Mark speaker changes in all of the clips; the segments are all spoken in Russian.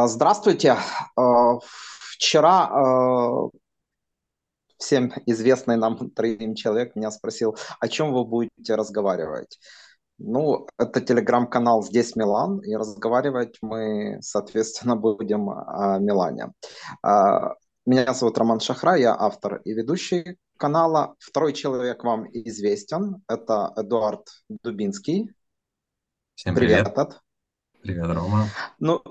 Speaker 1: А, Здравствуйте. А, Вчера а, всем известный нам троим человек меня спросил, о чем вы будете разговаривать. Ну, это телеграм-канал «Здесь Милан», и разговаривать мы, соответственно, будем о Милане. Меня зовут Роман Шахра, я автор и ведущий канала. Второй человек вам известен, это Эдуард Дубинский.
Speaker 2: Всем
Speaker 1: Привет,
Speaker 2: привет.
Speaker 1: Эд.
Speaker 2: Привет, Рома.
Speaker 1: Ну,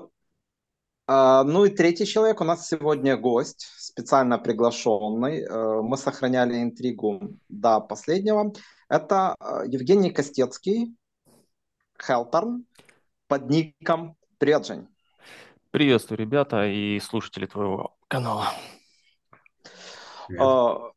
Speaker 1: Ну и третий человек у нас сегодня гость, специально приглашенный. Э, Мы сохраняли интригу до последнего. Это э, Евгений Костецкий, Хелтерн, под ником Привет, Жень.
Speaker 3: Приветствую, ребята и слушатели твоего канала.
Speaker 2: Привет.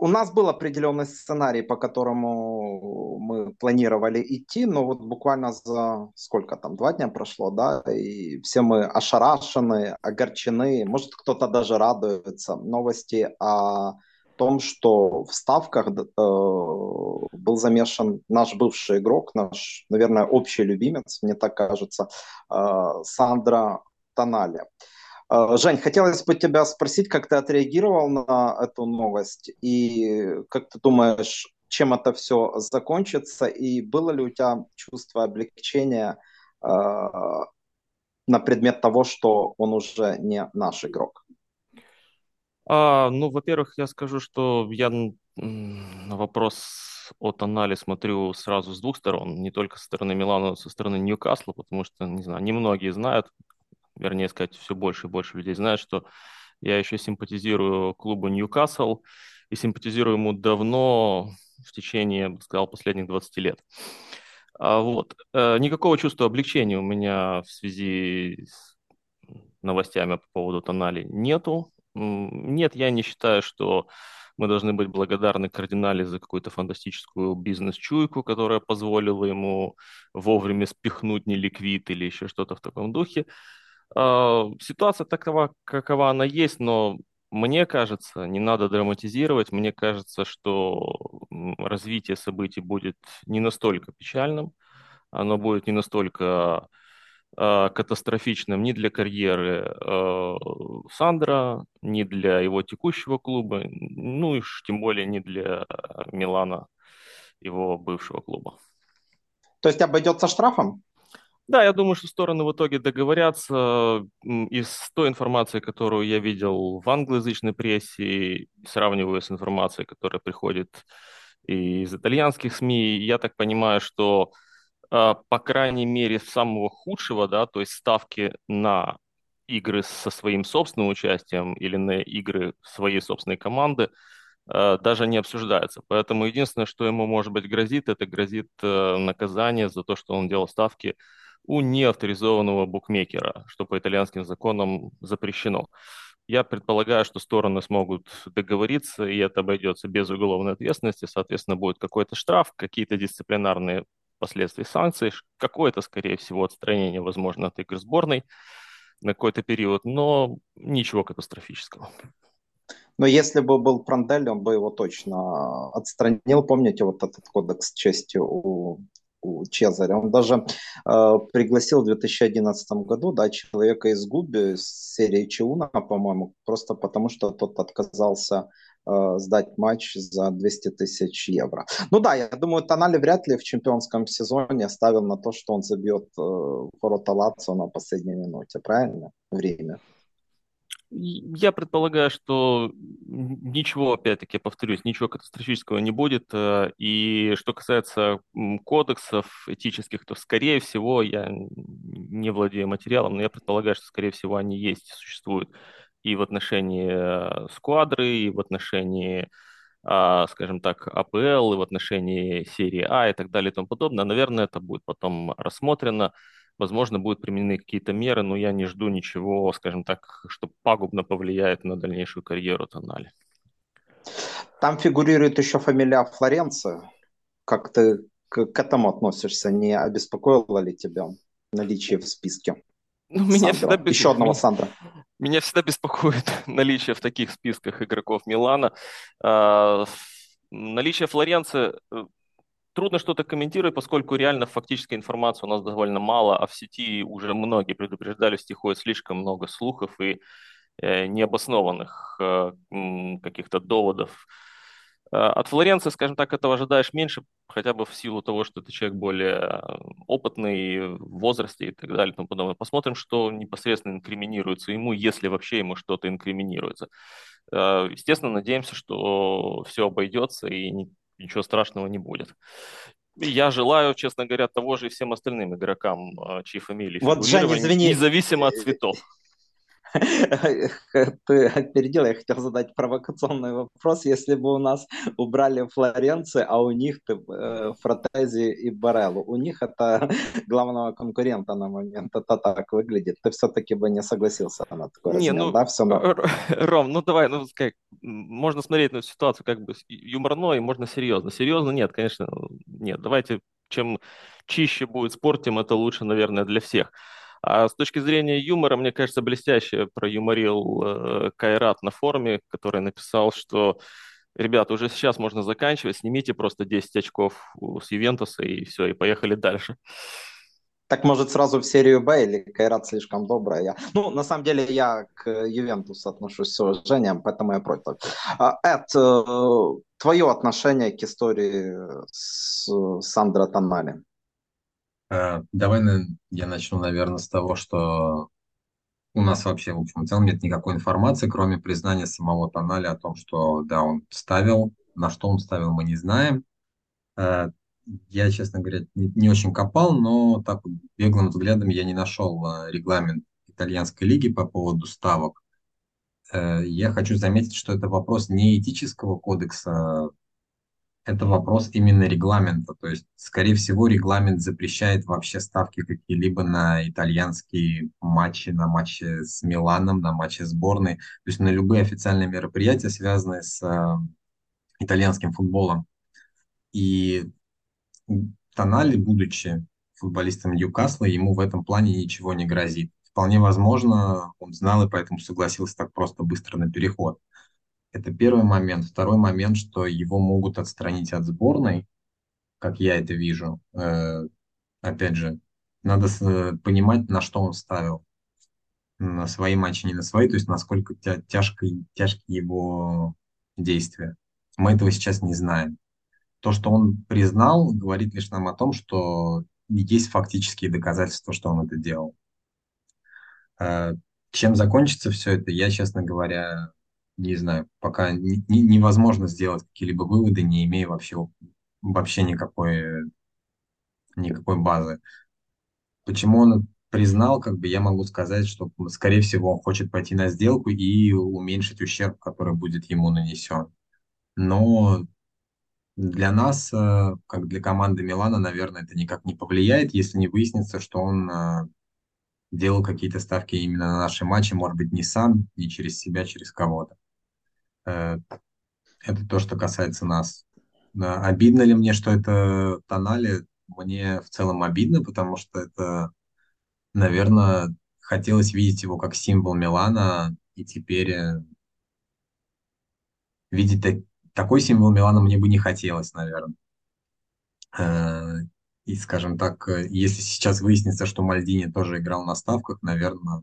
Speaker 1: У нас был определенный сценарий, по которому мы планировали идти, но вот буквально за сколько там, два дня прошло, да, и все мы ошарашены, огорчены, может кто-то даже радуется новости о том, что в ставках э, был замешан наш бывший игрок, наш, наверное, общий любимец, мне так кажется, э, Сандра Тонали. Жень, хотелось бы тебя спросить, как ты отреагировал на эту новость и как ты думаешь, чем это все закончится и было ли у тебя чувство облегчения э, на предмет того, что он уже не наш игрок?
Speaker 3: А, ну, во-первых, я скажу, что я на вопрос о Тонале смотрю сразу с двух сторон, не только со стороны Милана, но со стороны Ньюкасла, потому что, не знаю, немногие знают, вернее сказать, все больше и больше людей знают, что я еще симпатизирую клубу Ньюкасл и симпатизирую ему давно, в течение, я бы сказал, последних 20 лет. А, вот. Э, Никакого чувства облегчения у меня в связи с новостями по поводу Тонали нету. Нет, я не считаю, что мы должны быть благодарны кардинале за какую-то фантастическую бизнес-чуйку, которая позволила ему вовремя спихнуть неликвид или еще что-то в таком духе. А, Ситуация такова, какова она есть, но мне кажется, не надо драматизировать. Мне кажется, что развитие событий будет не настолько печальным, оно будет не настолько э, катастрофичным ни для карьеры э, Сандра, ни для его текущего клуба, ну и тем более не для Милана, его бывшего клуба.
Speaker 1: То есть обойдется штрафом?
Speaker 3: Да, я думаю, что стороны в итоге договорятся. Из той информации, которую я видел в англоязычной прессе, сравниваю с информацией, которая приходит из итальянских СМИ, я так понимаю, что, а, по крайней мере, самого худшего, да, то есть ставки на игры со своим собственным участием или на игры своей собственной команды, э, даже не обсуждается. Поэтому единственное, что ему, может быть, грозит, это грозит э, наказание за то, что он делал ставки у неавторизованного букмекера, что по итальянским законам запрещено. Я предполагаю, что стороны смогут договориться, и это обойдется без уголовной ответственности. Соответственно, будет какой-то штраф, какие-то дисциплинарные последствия санкций, какое-то, скорее всего, отстранение, возможно, от игр сборной на какой-то период, но ничего катастрофического.
Speaker 1: Но если бы был Прандель, он бы его точно отстранил. Помните вот этот кодекс чести у, Чезаря? Он даже э, пригласил в 2011 году да, человека из Губи, из серии Чиуна, по-моему, просто потому что тот отказался э, сдать матч за 200 тысяч евро. Ну да, я думаю, Тонали вряд ли в чемпионском сезоне ставил на то, что он забьет э, ворота Лацио на последней минуте, правильно? Время.
Speaker 3: Я предполагаю, что ничего, опять-таки, повторюсь, ничего катастрофического не будет. Э, И что касается кодексов этических, то, скорее всего, я не владею материалом, но я предполагаю, что, скорее всего, они есть, существуют и в отношении э, сквадры, и в отношении, а, скажем так, АПЛ, и в отношении серии А и так далее и тому подобное. Наверное, это будет потом рассмотрено. Возможно, будут применены какие-то меры, но я не жду ничего, скажем так, что пагубно повлияет на дальнейшую карьеру Тонали.
Speaker 1: Там фигурирует еще фамилия Флоренция. Как ты к, к этому относишься? Не обеспокоило ли тебя наличие в списке
Speaker 3: Ну, меня всегда,
Speaker 1: Сандра? Еще одного
Speaker 3: меня,
Speaker 1: Сандра.
Speaker 3: меня всегда беспокоит наличие в таких списках игроков Милана. А, наличие Флоренции трудно что-то комментировать, поскольку реально фактической информации у нас довольно мало, а в сети уже многие предупреждали, стихует слишком много слухов и э, необоснованных э, каких-то доводов. Э, от Флоренции, скажем так, этого ожидаешь меньше, хотя бы в силу того, что это человек более опытный в возрасте и так далее и тому подобное. Посмотрим, что непосредственно инкриминируется ему, если вообще ему что-то инкриминируется. Естественно, надеемся, что все обойдется и ничего страшного не будет. Я желаю, честно говоря, того же и всем остальным игрокам, чьи фамилии
Speaker 1: вот, Жень, извини.
Speaker 3: независимо от цветов.
Speaker 1: Ты опередил, я хотел задать провокационный вопрос. Если бы у нас убрали Флоренции, а у них э, Фротези и Бареллу, у них это главного конкурента на момент, это так выглядит. Ты все-таки бы не согласился на такой не, размен,
Speaker 3: ну, да? Все Ром, ну давай, ну как, можно смотреть на ситуацию как бы юморно и можно серьезно. Серьезно нет, конечно, нет. Давайте, чем чище будет спор, тем это лучше, наверное, для всех. А с точки зрения юмора, мне кажется, блестяще проюморил э, Кайрат на форуме, который написал, что ребята, уже сейчас можно заканчивать, снимите просто 10 очков с Ювентуса и все, и поехали дальше.
Speaker 1: Так может сразу в серию Б или Кайрат слишком добрая? Я... Ну, на самом деле я к Ювентусу отношусь с уважением, поэтому я против. А, Эд, э, твое отношение к истории с Сандро Тонали?
Speaker 2: Э, давай я начну, наверное, с того, что у нас вообще, в общем, в целом нет никакой информации, кроме признания самого Тоналя о том, что, да, он ставил, на что он ставил, мы не знаем. Э, я, честно говоря, не, не очень копал, но так беглым взглядом я не нашел э, регламент итальянской лиги по поводу ставок. Я хочу заметить, что это вопрос не этического кодекса это вопрос именно регламента. То есть, скорее всего, регламент запрещает вообще ставки какие-либо на итальянские матчи, на матчи с Миланом, на матчи сборной, то есть на любые официальные мероприятия, связанные с э, итальянским футболом. И Тонали, будучи футболистом Ньюкасла, ему в этом плане ничего не грозит. Вполне возможно, он знал и поэтому согласился так просто быстро на переход. Это первый момент. Второй момент, что его могут отстранить от сборной, как я это вижу. Э, опять же, надо э, понимать, на что он ставил. На свои матчи, не на свои, то есть насколько тя тяжко, его действия. Мы этого сейчас не знаем. То, что он признал, говорит лишь нам о том, что есть фактические доказательства, что он это делал. Э, чем закончится все это, я, честно говоря, не знаю, пока не, не, невозможно сделать какие-либо выводы, не имея вообще, вообще никакой, никакой базы. Почему он признал, как бы я могу сказать, что, скорее всего, он хочет пойти на сделку и уменьшить ущерб, который будет ему нанесен. Но для нас, э, как для команды Милана, наверное, это никак не повлияет, если не выяснится, что он э, делал какие-то ставки именно на наши матчи, может быть, не сам, не через себя, через кого-то. Э, это то, что касается нас. Обидно ли мне, что это Тонали? Мне в целом обидно, потому что это, наверное, хотелось видеть его как символ Милана, и теперь э, видеть так, такой символ Милана мне бы не хотелось, наверное. Э, и, скажем так, если сейчас выяснится, что Мальдини тоже играл на ставках, наверное,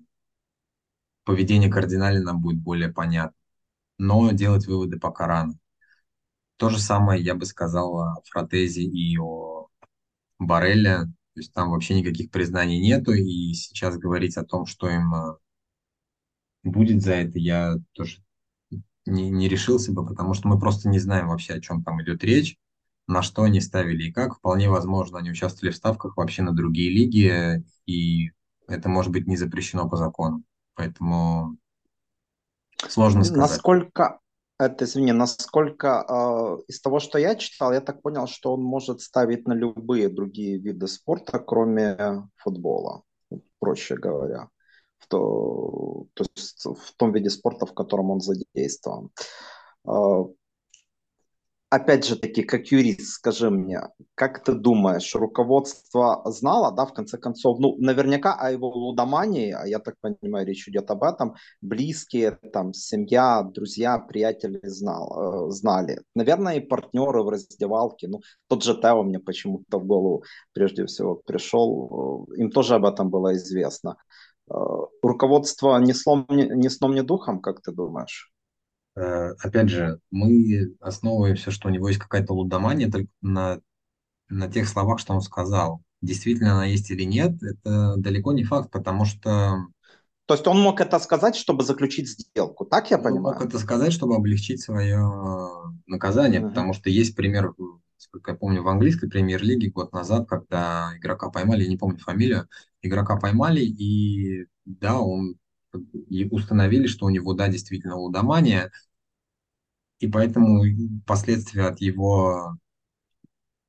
Speaker 2: поведение кардинально будет более понятно но делать выводы пока рано. То же самое я бы сказал о Фротези и о Барелле. То есть там вообще никаких признаний нету, и сейчас говорить о том, что им э, будет за это, я тоже не, не решился бы, потому что мы просто не знаем вообще, о чем там идет речь, на что они ставили и как. Вполне возможно, они участвовали в ставках вообще на другие лиги, и это может быть не запрещено по закону. Поэтому Сложно сказать.
Speaker 1: Насколько, это, извини, насколько э, из того, что я читал, я так понял, что он может ставить на любые другие виды спорта, кроме футбола, проще говоря. В, то, то есть в том виде спорта, в котором он задействован. Э, опять же таки, как юрист, скажи мне, как ты думаешь, руководство знало, да, в конце концов, ну, наверняка о его лудомании, а я так понимаю, речь идет об этом, близкие, там, семья, друзья, приятели знал, э, знали. Наверное, и партнеры в раздевалке, ну, тот же Тео мне почему-то в голову прежде всего пришел, э, им тоже об этом было известно. Э, руководство ни сном, ни, ни сном, ни духом, как ты думаешь?
Speaker 2: Э, опять же, мы основываемся, что у него есть какая-то лудомания только на, на тех словах, что он сказал. Действительно она есть или нет, это далеко не факт, потому что...
Speaker 1: То есть он мог это сказать, чтобы заключить сделку, так я он понимаю?
Speaker 2: Он мог это сказать, чтобы облегчить свое наказание, uh-huh. потому что есть пример, сколько я помню, в английской премьер-лиге год назад, когда игрока поймали, я не помню фамилию, игрока поймали, и да, он и установили, что у него, да, действительно лудомания, и поэтому последствия от его,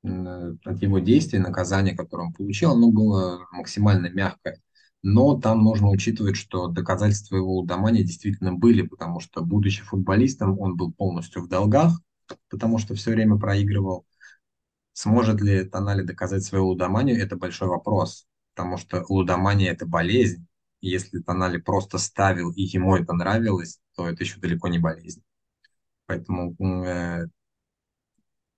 Speaker 2: от его действий, наказания, которое он получил, оно было максимально мягкое. Но там нужно учитывать, что доказательства его лудомания действительно были, потому что, будучи футболистом, он был полностью в долгах, потому что все время проигрывал. Сможет ли Тонали доказать свою лудоманию, это большой вопрос, потому что лудомания – это болезнь. Если Тонали просто ставил, и ему это нравилось, то это еще далеко не болезнь. Поэтому э,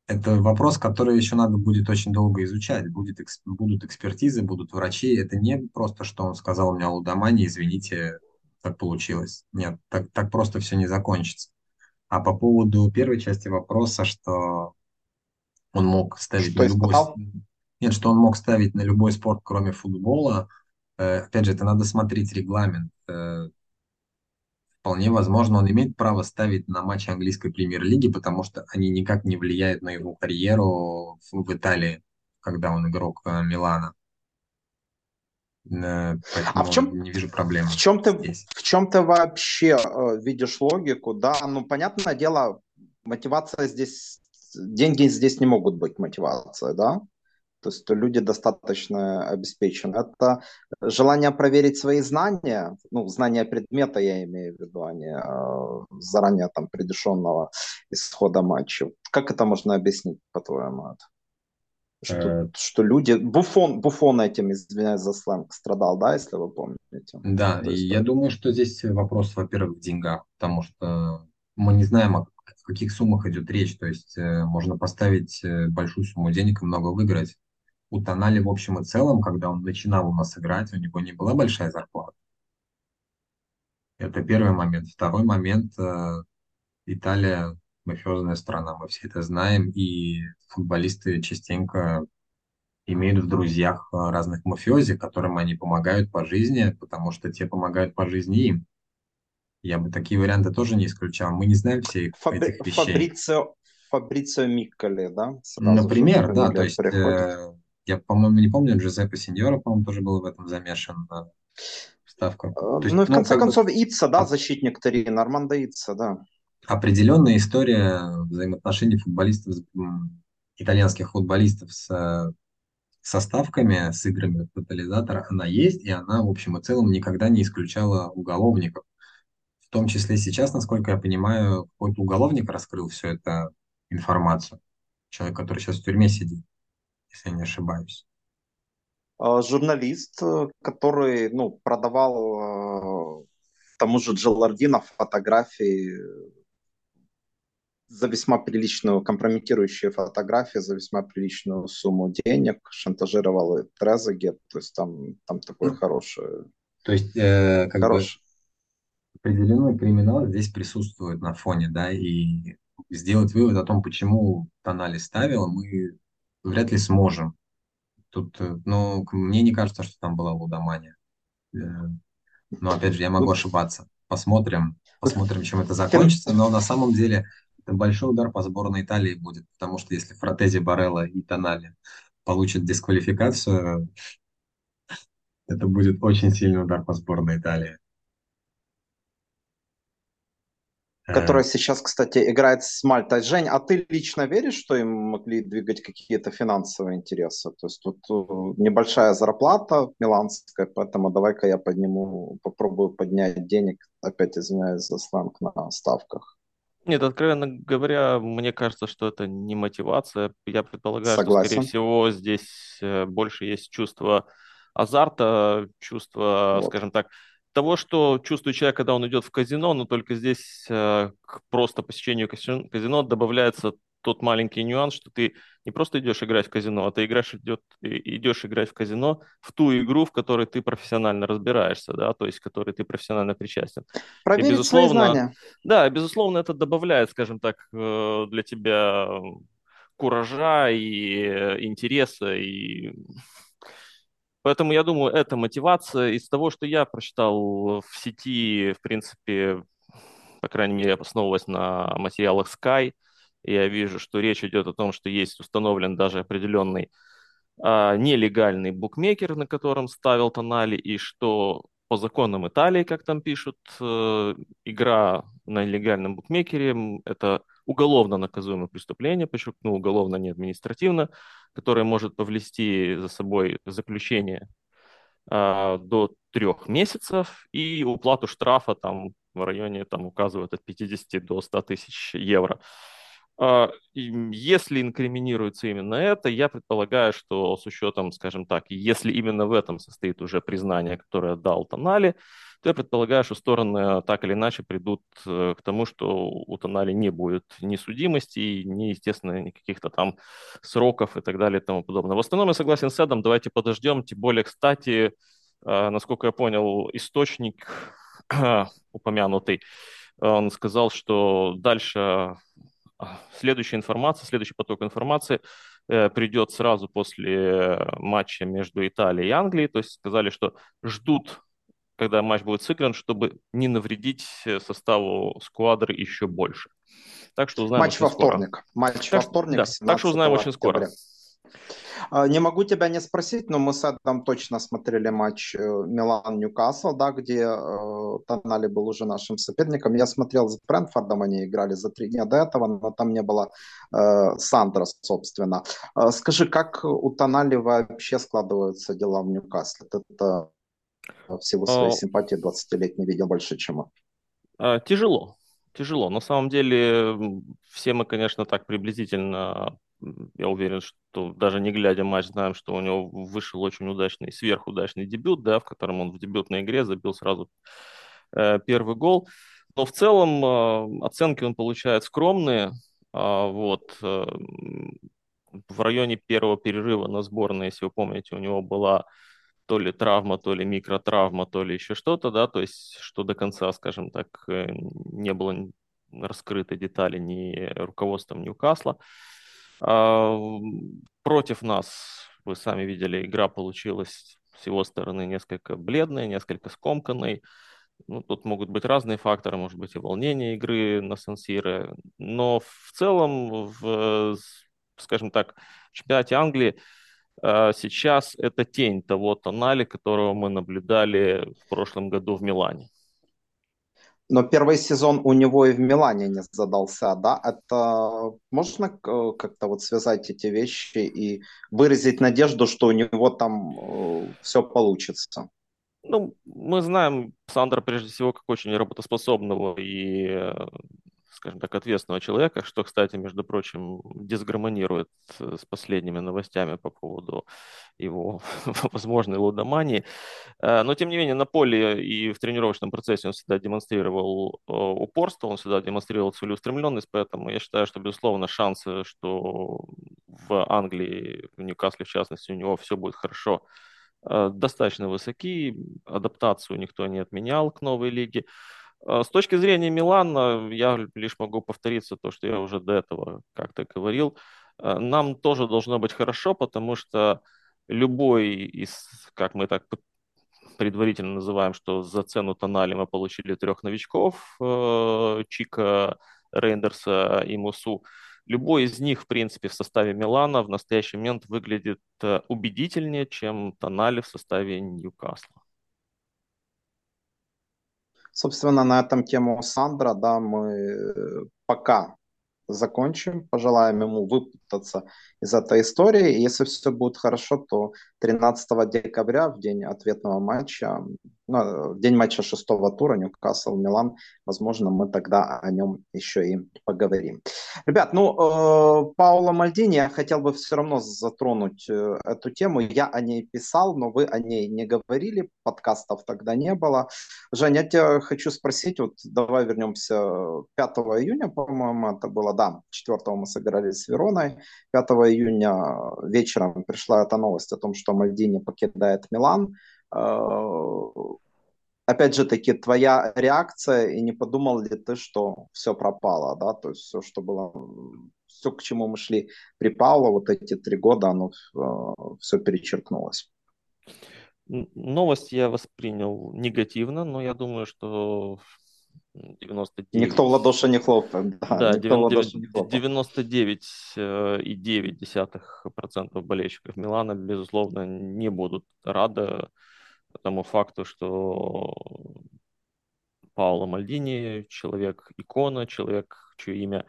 Speaker 2: это вопрос, который еще надо будет очень долго изучать. Будет, экс, будут экспертизы, будут врачи. Это не просто, что он сказал у меня лудомания, извините, так получилось. Нет, так, так просто все не закончится. А по поводу первой части вопроса, что он мог ставить что на любой... Нет, что он мог ставить на любой спорт, кроме футбола. Э, опять же, это надо смотреть регламент. Э, вполне возможно, он имеет право ставить на матчи английской премьер-лиги, потому что они никак не влияют на его карьеру в, Италии, когда он игрок э, Милана.
Speaker 1: Поэтому а в чем, не вижу проблем. В чем ты, здесь. в чем ты вообще э, видишь логику? Да, ну понятное дело, мотивация здесь, деньги здесь не могут быть мотивацией, да? То есть люди достаточно обеспечены. Это желание проверить свои знания, ну, знания предмета я имею в виду, а не э, заранее там предрешенного исхода матча. Как это можно объяснить, по-твоему? Что, э... что люди... Буфон, Буфон этим, извиняюсь за сленг, страдал, да, если вы помните?
Speaker 2: Да, и я думаю, что здесь вопрос, во-первых, в деньгах, потому что мы не знаем, о каких суммах идет речь. То есть э, можно поставить э, большую сумму денег и много выиграть у Тонали в общем и целом, когда он начинал у нас играть, у него не была большая зарплата. Это первый момент. Второй момент. Э, Италия мафиозная страна, мы все это знаем, и футболисты частенько имеют в друзьях э, разных мафиози, которым они помогают по жизни, потому что те помогают по жизни им. Я бы такие варианты тоже не исключал. Мы не знаем всех Фабри... этих вещей.
Speaker 1: Фабрицио, Фабрицио Микколи, да?
Speaker 2: Сразу Например, да, то есть э, я, по-моему, не помню, Джузеппе Синьора, по-моему, тоже был в этом замешан. Да,
Speaker 1: вставка. Э, есть, ну и в конце концов, бы... Итса, да, защитник Турина, Армандо Итса, да.
Speaker 2: Определенная история взаимоотношений футболистов, итальянских футболистов с со ставками, с играми тотализатора, она есть, и она, в общем и целом, никогда не исключала уголовников. В том числе сейчас, насколько я понимаю, какой-то уголовник раскрыл всю эту информацию. Человек, который сейчас в тюрьме сидит если я не ошибаюсь.
Speaker 1: А, журналист, э, который ну, продавал э, тому же Джелардина фотографии за весьма приличную, компрометирующие фотографии за весьма приличную сумму денег, шантажировал и Трезаге, то есть там, там такое ну, хорошее.
Speaker 2: То есть, э, как хорошее. бы определенный криминал здесь присутствует на фоне, да, и сделать вывод о том, почему Тонали ставил, мы вряд ли сможем. Тут, э, ну, мне не кажется, что там была лудомания. Э, но, опять же, я могу ошибаться. Посмотрим, посмотрим, чем это закончится. Но на самом деле это большой удар по сборной Италии будет, потому что если Фратези, Барелла и Тонали получат дисквалификацию, это будет очень сильный удар по сборной Италии.
Speaker 1: Которая сейчас, кстати, играет с Мальтой. Жень, а ты лично веришь, что им могли двигать какие-то финансовые интересы? То есть тут э, небольшая зарплата миланская, поэтому давай-ка я подниму, попробую поднять денег, опять извиняюсь за сленг, на ставках.
Speaker 3: Нет, откровенно говоря, мне кажется, что это не мотивация. Я предполагаю, что, скорее
Speaker 1: Согласен.
Speaker 3: всего, здесь э, больше есть чувство азарта, чувство,
Speaker 1: Вот.
Speaker 3: скажем так, того, что чувствует человек, когда он идет в казино, но только здесь э, к просто посещению казино добавляется тот маленький нюанс, что ты не просто идешь играть в казино, а ты играешь, идет, идешь играть в казино в ту игру, в которой ты профессионально разбираешься, да, то есть в которой ты профессионально причастен.
Speaker 1: Проверить И, безусловно, свои знания.
Speaker 3: Да, безусловно, это добавляет, скажем так, э, для тебя куража и э, интереса и Поэтому я думаю, это мотивация. Из того, что я прочитал в сети, в принципе, по крайней мере, основываясь на материалах Sky, я вижу, что речь идет о том, что есть установлен даже определенный а, нелегальный букмекер, на котором ставил Тонали, и что по законам Италии, как там пишут, э, игра на нелегальном букмекере – это уголовно наказуемое преступление, подчеркну, уголовно, не административно, которое может повлести за собой заключение э, до трех месяцев и уплату штрафа там в районе, там указывают от 50 до 100 тысяч евро. А, если инкриминируется именно это, я предполагаю, что с учетом, скажем так, если именно в этом состоит уже признание, которое дал Тонали, то я предполагаю, что стороны так или иначе придут э, к тому, что у Тонали не будет ни судимости, ни, естественно, никаких-то там сроков и так далее и тому подобное. В основном я согласен с Эдом, давайте подождем, тем более, кстати, а, насколько я понял, источник упомянутый, он сказал, что дальше следующая информация, следующий поток информации э, придет сразу после матча между Италией и Англией. То есть сказали, что ждут, когда матч будет сыгран, чтобы не навредить составу сквадры еще больше. Так что узнаем
Speaker 1: Матч во скоро. вторник. Матч так, во вторник.
Speaker 3: Да, так что узнаем очень скоро.
Speaker 1: А, не могу тебя не спросить, но мы с Эдом точно смотрели матч э, Милан-Ньюкасл, да, где э, Тонали был уже нашим соперником. Я смотрел с Брэнфордом, они играли за три дня до этого, но там не было э, Сандра, собственно. Э, скажи, как у Тонали вообще складываются дела в Ньюкасле? Это в силу своей симпатии 20 не видел больше, чем он.
Speaker 3: Тяжело, тяжело. На самом деле все мы, конечно, так приблизительно я уверен, что даже не глядя матч, знаем, что у него вышел очень удачный, сверхудачный дебют, да, в котором он в дебютной игре забил сразу э, первый гол. Но в целом э, оценки он получает скромные. Э, вот, э, в районе первого перерыва на сборной, если вы помните, у него была то ли травма, то ли микротравма, то ли еще что-то, да, то есть что до конца, скажем так, э, не было раскрыты детали ни руководством Ньюкасла. А, против нас, вы сами видели, игра получилась с его стороны несколько бледной, несколько скомканной. Ну, тут могут быть разные факторы, может быть и волнение игры на Сан-Сиро. Но в целом, в, скажем так, в чемпионате Англии сейчас это тень того тонали, которого мы наблюдали в прошлом году в Милане.
Speaker 1: Но первый сезон у него и в Милане не задался, да? Это можно как-то вот связать эти вещи и выразить надежду, что у него там э, все получится?
Speaker 3: Ну, мы знаем Сандра прежде всего как очень работоспособного и э, скажем так, ответственного человека, что, кстати, между прочим, дисгармонирует э, с последними новостями по поводу его возможной лудомании. Э, но, тем не менее, на поле и в тренировочном процессе он всегда демонстрировал э, упорство, он всегда демонстрировал целеустремленность, поэтому я считаю, что, безусловно, шансы, что в Англии, в Ньюкасле, в частности, у него все будет хорошо, достаточно высоки. Адаптацию никто не отменял к новой лиге. А, с точки зрения Милана, я лишь могу повториться то, что я уже до этого как-то говорил. А, нам тоже должно быть хорошо, потому что любой из, как мы так предварительно называем, что за цену Тонали мы получили трех новичков, э, Чика, Рейндерса и Мусу. Любой из них, в принципе, в составе Милана в настоящий момент выглядит э, убедительнее, чем Тонали в составе Ньюкасла.
Speaker 1: Собственно, на этом тему Сандра, да, мы э, пока закончим. Пожелаем ему выпутаться из этой истории. И если все будет хорошо, то 13 декабря, в день ответного матча, ну, день матча шестого тура Ньюкасл Милан. Возможно, мы тогда о нем еще и поговорим. Ребят, ну э, Паула Мальдини я хотел бы все равно затронуть э, эту тему. Я о ней писал, но вы о ней не говорили, подкастов тогда не было. Женя, я тебя хочу спросить, вот давай вернемся 5 июня, по-моему, это было, да, 4 мы сыграли с Вероной, 5 июня вечером пришла эта новость о том, что Мальдини покидает Милан. Э, опять же таки, твоя реакция, и не подумал ли ты, что все пропало, да, то есть все, что было, все, к чему мы шли при Пауло, вот эти три года, оно э, все перечеркнулось.
Speaker 3: Новость я воспринял негативно, но я думаю, что
Speaker 1: 99... Никто в ладоши не хлопает.
Speaker 3: Да, да 99,9% э, болельщиков Милана, безусловно, не будут рады тому факту, что Пауло Мальдини человек икона, человек, чье имя,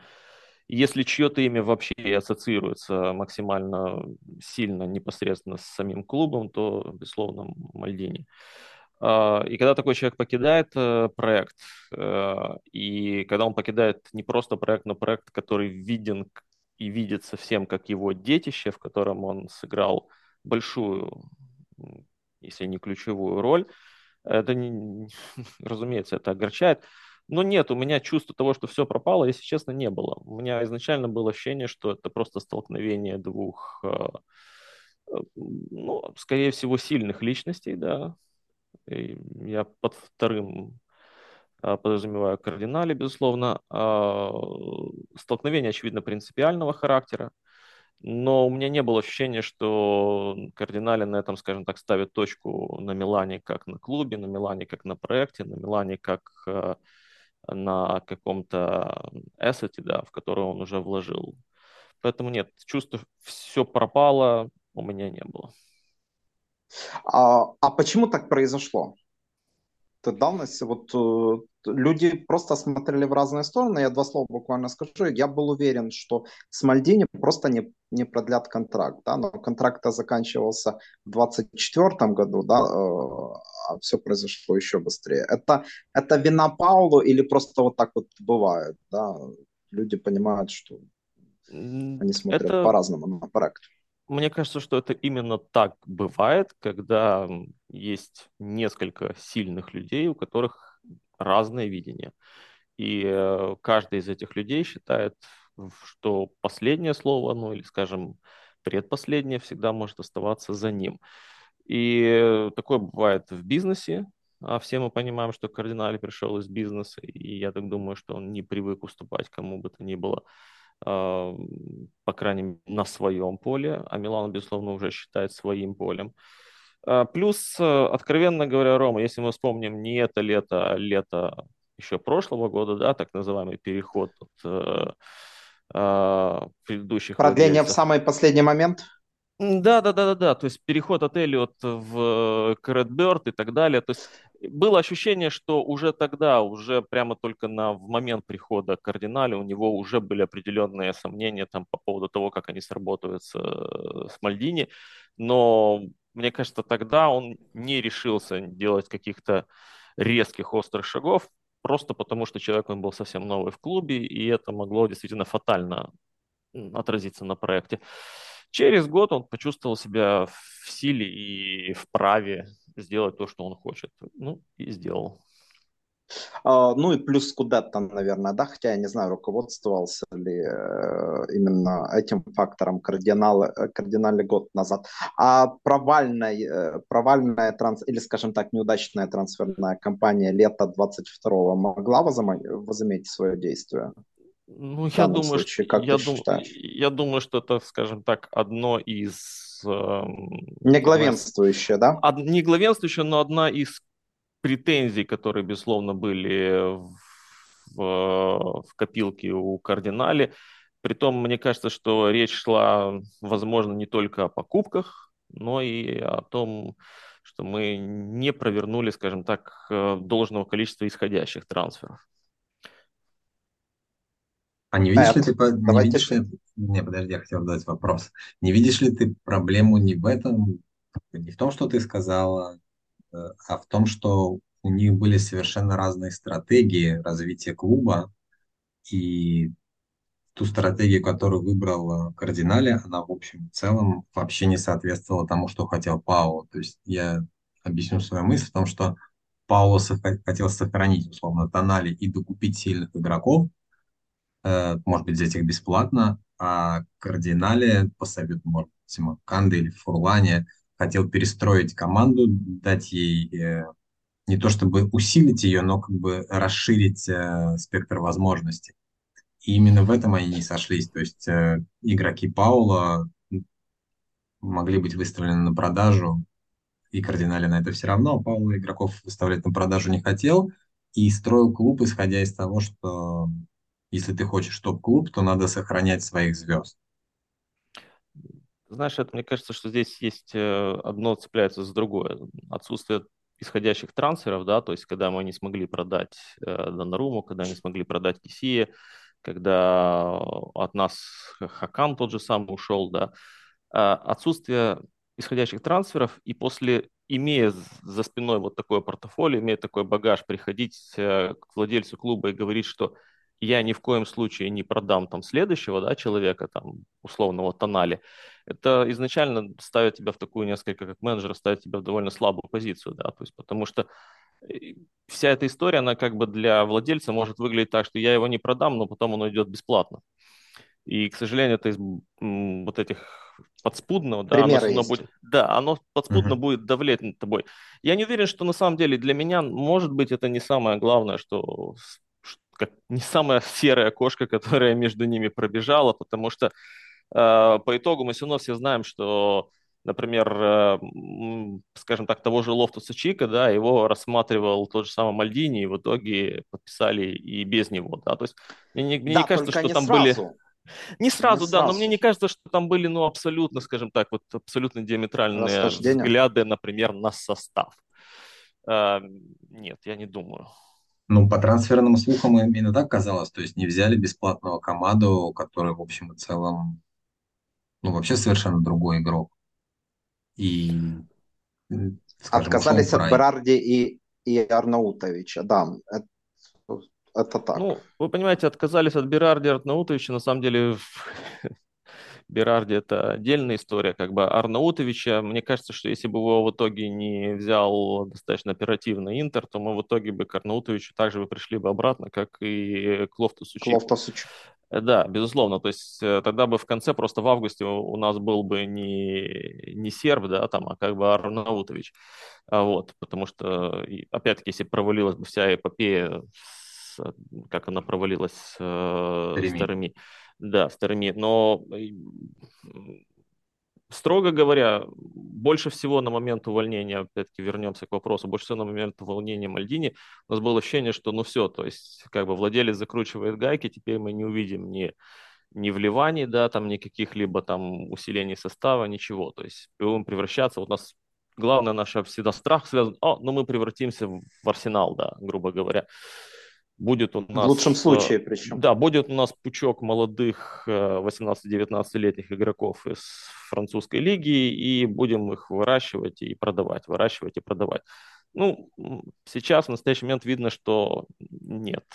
Speaker 3: если чье-то имя вообще ассоциируется максимально сильно непосредственно с самим клубом, то, безусловно, Мальдини. А, и когда такой человек покидает э, проект, э, и когда он покидает не просто проект, но проект, который виден и видится всем как его детище, в котором он сыграл большую если не ключевую роль. Это, не, разумеется, это огорчает. Но нет, у меня чувства того, что все пропало, если честно, не было. У меня изначально было ощущение, что это просто столкновение двух, э, э, ну, скорее всего, сильных личностей, да. И я под вторым э, подразумеваю кардинале, безусловно. Столкновение, очевидно, принципиального характера но у меня не было ощущения, что кардинали на этом, скажем так, ставят точку на Милане как на клубе, на Милане как на проекте, на Милане как э, на каком-то эссете, да, в который он уже вложил. Поэтому нет, чувство все пропало у меня не было.
Speaker 1: А, а почему так произошло? Давности, вот э, люди просто смотрели в разные стороны. Я два слова буквально скажу. Я был уверен, что с Мальдини просто не, не продлят контракт. Да? Но контракт заканчивался в 2024 году, да? Э, а все произошло еще быстрее. Это, это вина Паулу или просто вот так вот бывает? Да? Люди понимают, что они смотрят это... по-разному на проект.
Speaker 3: Мне кажется, что это именно так бывает, когда есть несколько сильных людей, у которых разное видение. И э, каждый из этих людей считает, что последнее слово, ну или, скажем, предпоследнее всегда может оставаться за ним. И такое бывает в бизнесе, а все мы понимаем, что кардинали пришел из бизнеса, и я так думаю, что он не привык уступать кому бы то ни было по крайней мере, на своем поле, а Милан, безусловно, уже считает своим полем. А, плюс, э, откровенно говоря, Рома, если мы вспомним не это лето, а лето еще прошлого года, да, так называемый переход от э, э, предыдущих
Speaker 1: Продление владельцев. в самый последний момент?
Speaker 3: Да, да, да, да, да. То есть переход от Эллиот в Кредберт и так далее. То есть было ощущение, что уже тогда, уже прямо только на, в момент прихода к кардинале у него уже были определенные сомнения там, по поводу того, как они сработают с, с Мальдини. Но мне кажется, тогда он не решился делать каких-то резких, острых шагов, просто потому что человек он был совсем новый в клубе, и это могло действительно фатально отразиться на проекте. Через год он почувствовал себя в силе и в праве сделать то, что он хочет. Ну, и сделал.
Speaker 1: Uh, ну и плюс Скудетто, наверное, да, хотя я не знаю, руководствовался ли uh, именно этим фактором кардиналы, э, кардинальный год назад. А провальная, uh, провальная транс, или, скажем так, неудачная трансферная кампания лета 22 могла возыметь свое действие?
Speaker 3: Ну, я думаю, случае, что, я, дум, я думаю, что это, скажем так, одно из... Э,
Speaker 1: не главенствующее, да?
Speaker 3: Од, не главенствующее, но одна из претензий, которые, безусловно, были в, в, в копилке у кардинале. Притом, мне кажется, что речь шла, возможно, не только о покупках, но и о том, что мы не провернули, скажем так, э, должного количества исходящих трансферов.
Speaker 2: А не видишь ли ты, не видишь ли, не, подожди, я хотел задать вопрос. Не видишь ли ты проблему не в этом, не в том, что ты сказала, а в том, что у них были совершенно разные стратегии развития клуба, и ту стратегию, которую выбрал Кардинале, она в общем и целом вообще не соответствовала тому, что хотел Пауло. То есть я объясню свою мысль в том, что Пауло хотел сохранить, условно, Тонали и докупить сильных игроков, э, может быть, взять их бесплатно, а Кардинале, по совету, может быть, Канды или Фурлане, хотел перестроить команду, дать ей э, не то чтобы усилить ее, но как бы расширить э, спектр возможностей. И именно в этом они не сошлись. То есть э, игроки Паула могли быть выставлены на продажу, и кардинали на это все равно. Паула игроков выставлять на продажу не хотел и строил клуб, исходя из того, что если ты хочешь топ-клуб, то надо сохранять своих звезд.
Speaker 3: Знаешь, это мне кажется, что здесь есть э, одно цепляется за другое. Отсутствие исходящих трансферов, да, то есть когда мы не смогли продать э, Доноруму, когда не смогли продать Кисия, когда от нас Хакан тот же самый ушел, да, а отсутствие исходящих трансферов и после, имея за спиной вот такое портфолио, имея такой багаж, приходить э, к владельцу клуба и говорить, что я ни в коем случае не продам там следующего да, человека, там, условного Тонали, это изначально ставит тебя в такую несколько, как менеджер, ставит тебя в довольно слабую позицию, да, то есть потому что э, вся эта история, она как бы для владельца может выглядеть так, что я его не продам, но потом он уйдет бесплатно. И, к сожалению, это из вот этих подспудного, да, оно, оно будет, да, оно подспудно uh-huh. будет давлеть над тобой. Я не уверен, что на самом деле для меня, может быть, это не самое главное, что как не самая серая кошка, которая между ними пробежала, потому что э, по итогу мы все равно все знаем, что, например, э, скажем так, того же Лофтуса Чика, да, его рассматривал тот же самый Мальдини, и в итоге подписали и без него, да, то есть мне, мне да, не кажется, что там сразу. были... Не сразу, не да, сразу. но мне не кажется, что там были, ну, абсолютно, скажем так, вот абсолютно диаметральные взгляды, например, на состав. Э, нет, я не думаю.
Speaker 2: Ну, по трансферным слухам именно так казалось. То есть не взяли бесплатного команду, который, в общем и целом, ну, вообще совершенно другой игрок. И,
Speaker 1: скажем, Отказались от Берарди и, и Арнаутовича, да. Это, это так.
Speaker 3: Ну, вы понимаете, отказались от Берарди и Арнаутовича, на самом деле Берарди это отдельная история, как бы Арнаутовича, мне кажется, что если бы его в итоге не взял достаточно оперативно Интер, то мы в итоге бы к Арнаутовичу также бы пришли бы обратно, как и к Лофтусу э, Да, безусловно. То есть э, тогда бы в конце, просто в августе у нас был бы не, не серб, да, там, а как бы Арнаутович. А вот, потому что, опять-таки, если провалилась бы вся эпопея, как она провалилась с э, старыми да, стороне. Но строго говоря, больше всего на момент увольнения, опять-таки вернемся к вопросу, больше всего на момент увольнения Мальдини у нас было ощущение, что ну все, то есть как бы владелец закручивает гайки, теперь мы не увидим ни, ни вливаний, да, там никаких либо там усилений состава, ничего, то есть будем превращаться, вот у нас главное наше всегда страх связан, о, ну мы превратимся в арсенал, да, грубо говоря. Будет у нас...
Speaker 1: В лучшем случае причем.
Speaker 3: Да, будет у нас пучок молодых 18-19-летних игроков из французской лиги, и будем их выращивать и продавать, выращивать и продавать. Ну, сейчас в настоящий момент видно, что нет.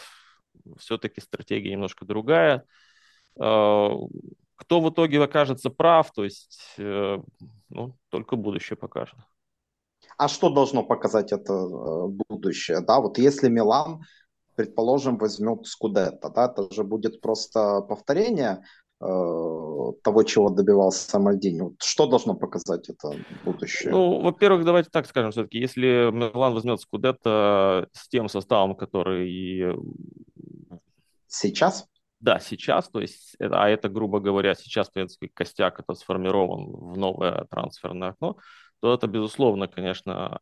Speaker 3: Все-таки стратегия немножко другая. А, кто в итоге окажется прав, то есть, э, ну, только будущее покажет.
Speaker 1: А что должно показать это э, будущее? Да, вот если Милан предположим, возьмет Скудетто, да, это же будет просто повторение э, того, чего добивался Мальдини. Вот что должно показать это будущее?
Speaker 3: Ну, во-первых, давайте так скажем, все-таки, если Милан возьмет Скудетто с тем составом, который...
Speaker 1: Сейчас?
Speaker 3: Да, сейчас, то есть, это, а это, грубо говоря, сейчас, в принципе, костяк это сформирован в новое трансферное окно, то это, безусловно, конечно,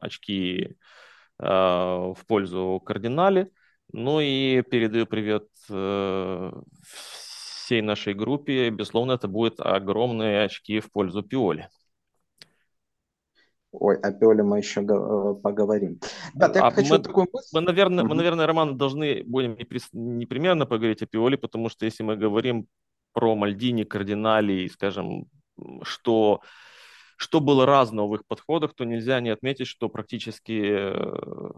Speaker 3: очки Э, в пользу кардинали. Ну и передаю привет э, всей нашей группе. Безусловно, это будут огромные очки в пользу Пиоли.
Speaker 1: Ой, о Пиоле мы еще поговорим.
Speaker 3: Да, я а хочу мы, такую мысль. Мы, наверное, угу. мы, наверное, Роман, должны будем непременно поговорить о Пиоле, потому что если мы говорим про Мальдини, Кардинали, и скажем, что что было разного в их подходах, то нельзя не отметить, что практически э,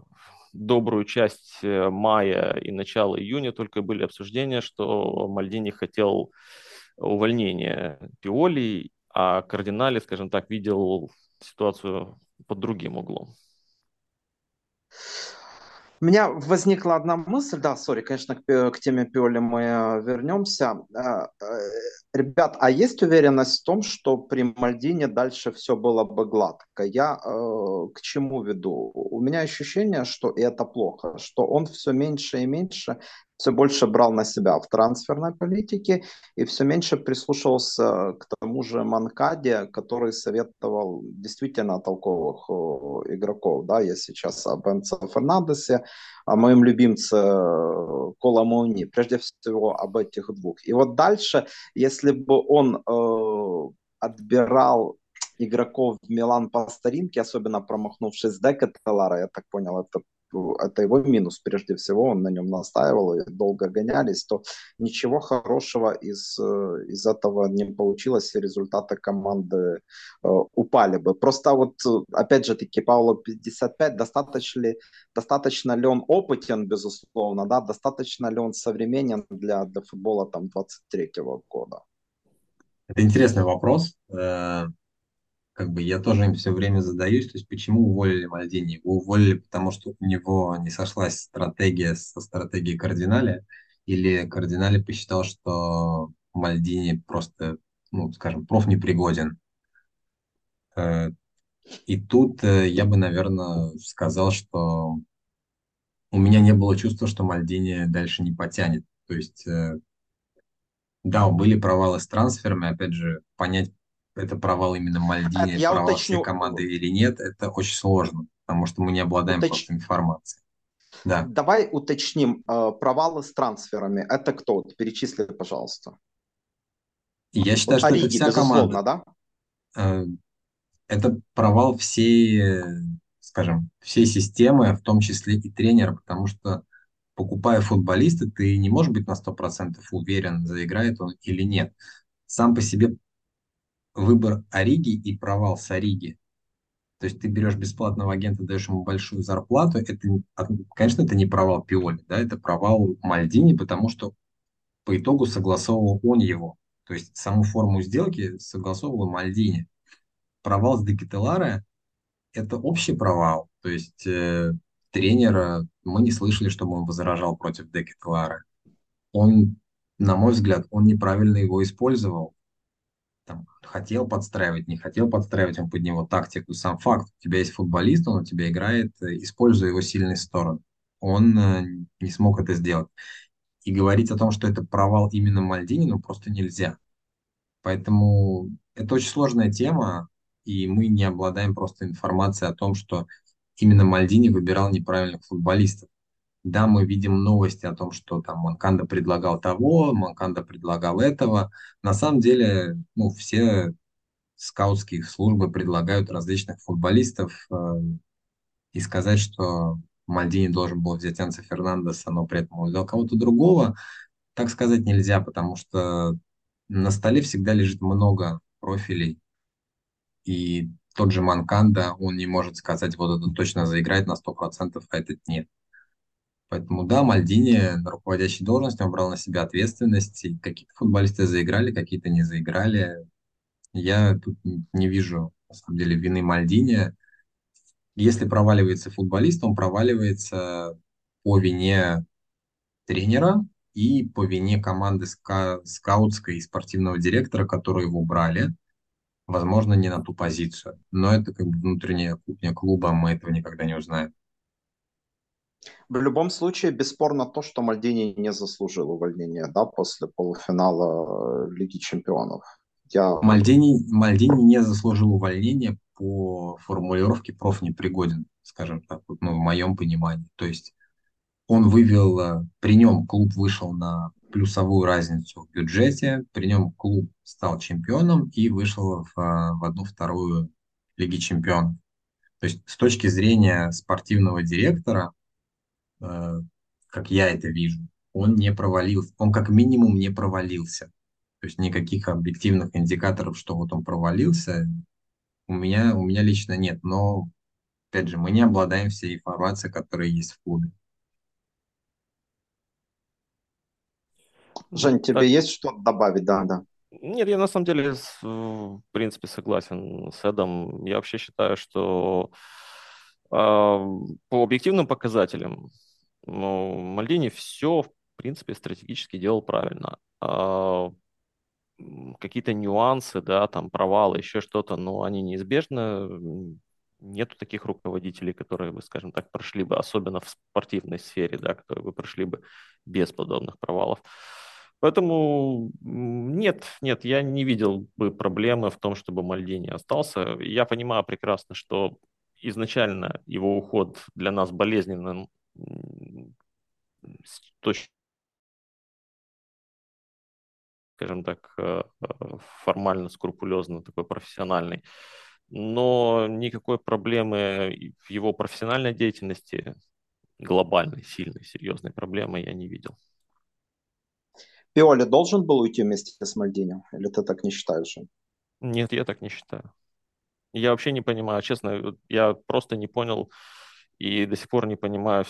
Speaker 3: добрую часть э, мая и начала июня только были обсуждения, что Мальдини хотел увольнения Пиоли, а Кардинали, скажем так, видел ситуацию под другим углом.
Speaker 1: У меня возникла одна мысль, да, сори, конечно, к, к теме Пиоли мы э, вернемся. Э, э, ребят, а есть уверенность в том, что при Мальдине дальше все было бы гладко? Я э, к чему веду? У меня ощущение, что и это плохо, что он все меньше и меньше все больше брал на себя в трансферной политике и все меньше прислушивался к тому же Манкаде, который советовал действительно толковых игроков. Да, я сейчас об Энце Фернандесе, о моем любимце э, Кола Мауни, прежде всего об этих двух. И вот дальше, если бы он э, отбирал игроков в Милан по старинке, особенно промахнувшись с Декателара, я так понял, это это его минус прежде всего, он на нем настаивал и долго гонялись, то ничего хорошего из, э, из этого не получилось, и результаты команды э, упали бы. Просто вот, опять же таки, Пауло 55, достаточно ли, достаточно ли он опытен, безусловно, да, достаточно ли он современен для, для футбола там 23-го года?
Speaker 2: Это интересный вопрос. Как бы я тоже им все время задаюсь, то есть почему уволили Мальдини? Его уволили, потому что у него не сошлась стратегия со стратегией кардиналя, или кардинале посчитал, что Мальдини просто, ну, скажем, проф непригоден. Э, и тут э, я бы, наверное, сказал, что у меня не было чувства, что Мальдини дальше не потянет. То есть, э, да, были провалы с трансферами, опять же, понять, это провал именно Мальдини, я провал уточню... всей команды или нет, это очень сложно, потому что мы не обладаем Уточ... просто информацией.
Speaker 1: Да. Давай уточним, э, провалы с трансферами, это кто? Перечисли, пожалуйста.
Speaker 2: Я считаю, вот что Ориги, это вся команда. Да? Э, это провал всей, скажем, всей системы, в том числе и тренера, потому что покупая футболиста, ты не можешь быть на 100% уверен, заиграет он или нет. Сам по себе выбор Ориги и провал с Ориги. То есть ты берешь бесплатного агента, даешь ему большую зарплату, это, конечно, это не провал Пиоли, да, это провал Мальдини, потому что по итогу согласовывал он его. То есть саму форму сделки согласовывал Мальдини. Провал с Декетеларе – это общий провал. То есть э, тренера мы не слышали, чтобы он возражал против Декетеларе. Он, на мой взгляд, он неправильно его использовал там, хотел подстраивать, не хотел подстраивать, он под него тактику. Сам факт, у тебя есть футболист, он у тебя играет, э, используя его сильные стороны. Он э, не смог это сделать. И говорить о том, что это провал именно Мальдини, ну просто нельзя. Поэтому это очень сложная тема, и мы не обладаем просто информацией о том, что именно Мальдини выбирал неправильных футболистов. Да, мы видим новости о том, что там Манканда предлагал того, Манканда предлагал этого. На самом деле, ну, все скаутские службы предлагают различных футболистов. Э, и сказать, что Мальдини должен был взять Анса Фернандеса, но при этом он взял кого-то другого, так сказать нельзя, потому что на столе всегда лежит много профилей. И тот же Манканда, он не может сказать, вот этот точно заиграет на 100%, а этот нет. Поэтому да, Мальдини на руководящей должности, он брал на себя ответственность. И какие-то футболисты заиграли, какие-то не заиграли. Я тут не вижу, на самом деле, вины Мальдини. Если проваливается футболист, он проваливается по вине тренера и по вине команды ска скаутской и спортивного директора, которые его брали. Возможно, не на ту позицию. Но это как бы внутренняя кухня клуба, мы этого никогда не узнаем.
Speaker 1: В любом случае, бесспорно то, что Мальдини не заслужил увольнения да, после полуфинала э, Лиги Чемпионов.
Speaker 2: Я... Мальдини, Мальдини не заслужил увольнения по формулировке проф непригоден, скажем так, ну, в моем понимании. То есть он вывел, э, при нем клуб вышел на плюсовую разницу в бюджете, при нем клуб стал чемпионом и вышел в, э, в одну-вторую Лиги Чемпионов. То есть с точки зрения спортивного директора, как я это вижу, он не провалился, он как минимум не провалился. То есть никаких объективных индикаторов, что вот он провалился, у меня, у меня лично нет, но, опять же, мы не обладаем всей информацией, которая есть в клубе.
Speaker 1: Жень, тебе так... есть что добавить? Да, да.
Speaker 3: Нет, я на самом деле, в принципе, согласен с Эдом. Я вообще считаю, что э, по объективным показателям ну, Мальдини все, в принципе, стратегически делал правильно. Э, какие-то нюансы, да, там провалы, еще что-то, но они неизбежны. Нету таких руководителей, которые бы, скажем так, прошли бы, особенно в спортивной сфере, да, которые бы прошли бы без подобных провалов. Поэтому нет, нет, я не видел бы проблемы в том, чтобы Мальдини остался. Я понимаю прекрасно, что изначально его уход для нас болезненным с точки скажем так, э, э, формально, скрупулезно, такой профессиональный. Но никакой проблемы в его профессиональной деятельности, глобальной, сильной, серьезной проблемы я не видел.
Speaker 1: Пиоли должен был уйти вместе с Мальдини? Или ты так не считаешь?
Speaker 3: Нет, я так не считаю. Я вообще не понимаю, честно, я просто не понял и до сих пор не понимаю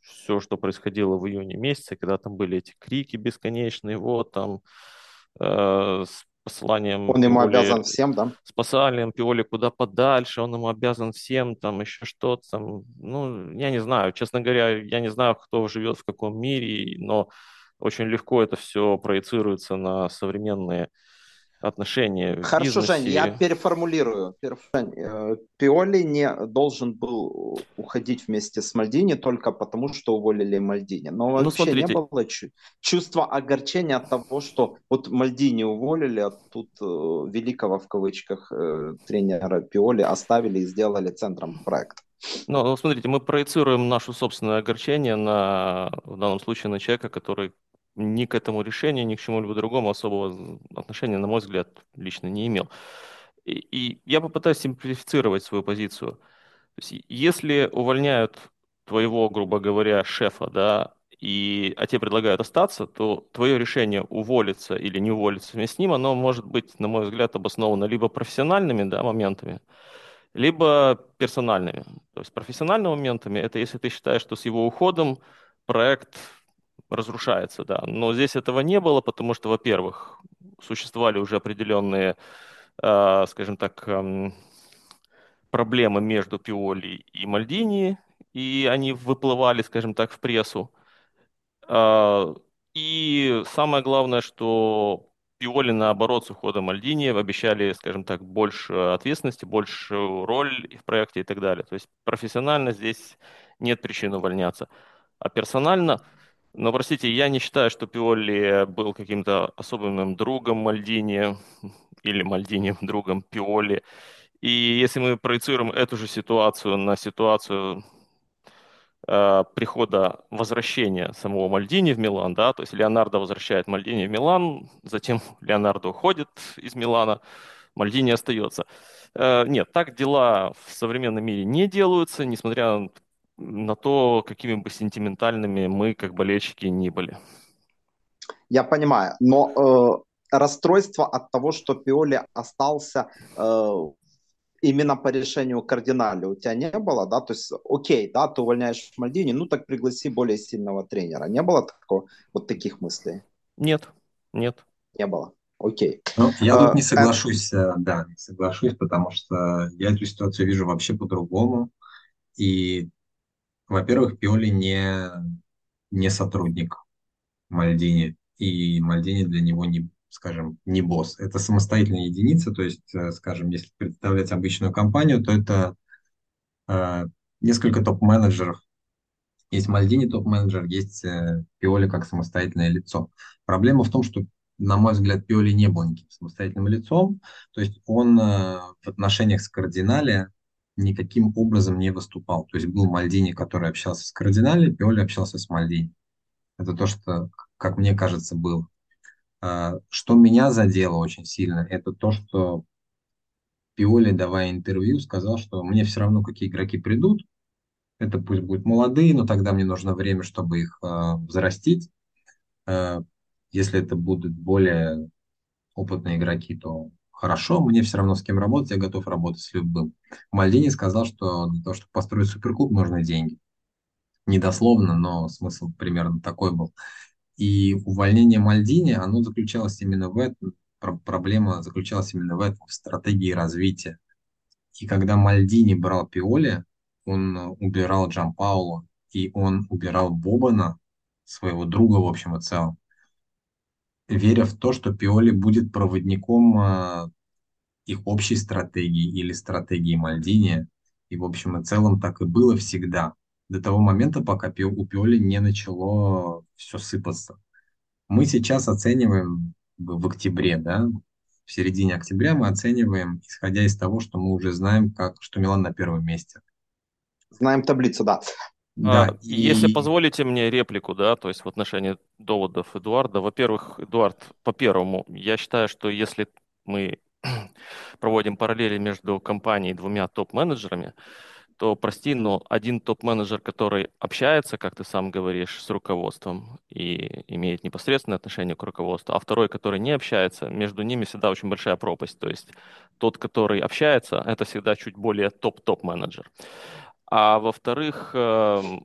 Speaker 3: все, что происходило в июне месяце, когда там были эти крики бесконечные, вот там э, с посланием...
Speaker 1: Он ему Пиоли, обязан всем, да?
Speaker 3: С посланием Пиоли куда подальше, он ему обязан всем, там еще что-то там. Ну, я не знаю, честно говоря, я не знаю, кто живет в каком мире, но очень легко это все проецируется на современные отношения.
Speaker 1: Хорошо, Жень, я переформулирую. Э, Пиоли не должен был уходить вместе с Мальдини только потому, что уволили Мальдини. Но ну, вообще смотрите. не было чувства огорчения от того, что вот Мальдини уволили, а тут э, великого в кавычках э, тренера Пиоли оставили и сделали центром проекта.
Speaker 3: Ну, ну, смотрите, мы проецируем наше собственное огорчение на, в данном случае, на человека, который ни к этому решению, ни к чему-либо другому особого отношения, на мой взгляд, лично не имел. И, и я попытаюсь симплифицировать свою позицию. То есть, если увольняют твоего, грубо говоря, шефа, да, и, а тебе предлагают остаться, то твое решение уволиться или не уволиться вместе с ним, оно может быть, на мой взгляд, обосновано либо профессиональными да, моментами, либо персональными. То есть профессиональными моментами это если ты считаешь, что с его уходом проект разрушается, да. Но здесь этого не было, потому что, во-первых, существовали уже определенные, э, скажем так, э, проблемы между Пиоли и Мальдини, и они выплывали, скажем так, в прессу. Э, и самое главное, что Пиоли, наоборот, с уходом Мальдини обещали, скажем так, больше ответственности, большую роль в проекте и так далее. То есть профессионально здесь нет причин увольняться. А персонально, но, простите, я не считаю, что Пиоли был каким-то особенным другом Мальдини или Мальдини другом Пиоли. И если мы проецируем эту же ситуацию на ситуацию э, прихода, возвращения самого Мальдини в Милан, да, то есть Леонардо возвращает Мальдини в Милан, затем Леонардо уходит из Милана, Мальдини остается. Э, нет, так дела в современном мире не делаются, несмотря на то, какими бы сентиментальными мы, как болельщики, не были.
Speaker 1: Я понимаю, но э, расстройство от того, что Пиоли остался э, именно по решению кардинали у тебя не было, да? То есть, окей, да, ты увольняешь Мальдини, ну так пригласи более сильного тренера. Не было такого, вот таких мыслей?
Speaker 3: Нет, нет.
Speaker 1: Не было. Окей.
Speaker 2: Ну, я тут а, не соглашусь, а... да, не соглашусь, потому что я эту ситуацию вижу вообще по-другому. И во-первых, Пиоли не, не сотрудник Мальдини, и Мальдини для него не, скажем, не босс. Это самостоятельная единица, то есть, э, скажем, если представлять обычную компанию, то это э, несколько топ-менеджеров. Есть Мальдини топ-менеджер, есть э, Пиоли как самостоятельное лицо. Проблема в том, что на мой взгляд, Пиоли не был никаким самостоятельным лицом. То есть он э, в отношениях с кардинале никаким образом не выступал. То есть был Мальдини, который общался с кардинали, Пиоли общался с Мальдини. Это то, что, как мне кажется, было. А, что меня задело очень сильно, это то, что Пиоли, давая интервью, сказал, что мне все равно, какие игроки придут, это пусть будут молодые, но тогда мне нужно время, чтобы их э, взрастить. Э, если это будут более опытные игроки, то хорошо, мне все равно с кем работать, я готов работать с любым. Мальдини сказал, что для того, чтобы построить суперклуб, нужны деньги. Недословно, но смысл примерно такой был. И увольнение Мальдини, оно заключалось именно в этом, проблема заключалась именно в этом, в стратегии развития. И когда Мальдини брал Пиоли, он убирал Джан Пауло, и он убирал Бобана, своего друга в общем и целом, веря в то, что Пиоли будет проводником а, их общей стратегии или стратегии Мальдини. И в общем и целом так и было всегда. До того момента, пока у Пиоли не начало все сыпаться. Мы сейчас оцениваем в октябре, да, в середине октября мы оцениваем, исходя из того, что мы уже знаем, как, что Милан на первом месте.
Speaker 1: Знаем таблицу, да.
Speaker 3: Да, а, и... Если позволите мне реплику, да, то есть в отношении доводов Эдуарда. Во-первых, Эдуард, по первому, я считаю, что если мы проводим параллели между компанией и двумя топ-менеджерами, то, прости, но один топ-менеджер, который общается, как ты сам говоришь, с руководством и имеет непосредственное отношение к руководству, а второй, который не общается, между ними всегда очень большая пропасть. То есть тот, который общается, это всегда чуть более топ-топ-менеджер. А во-вторых, эм,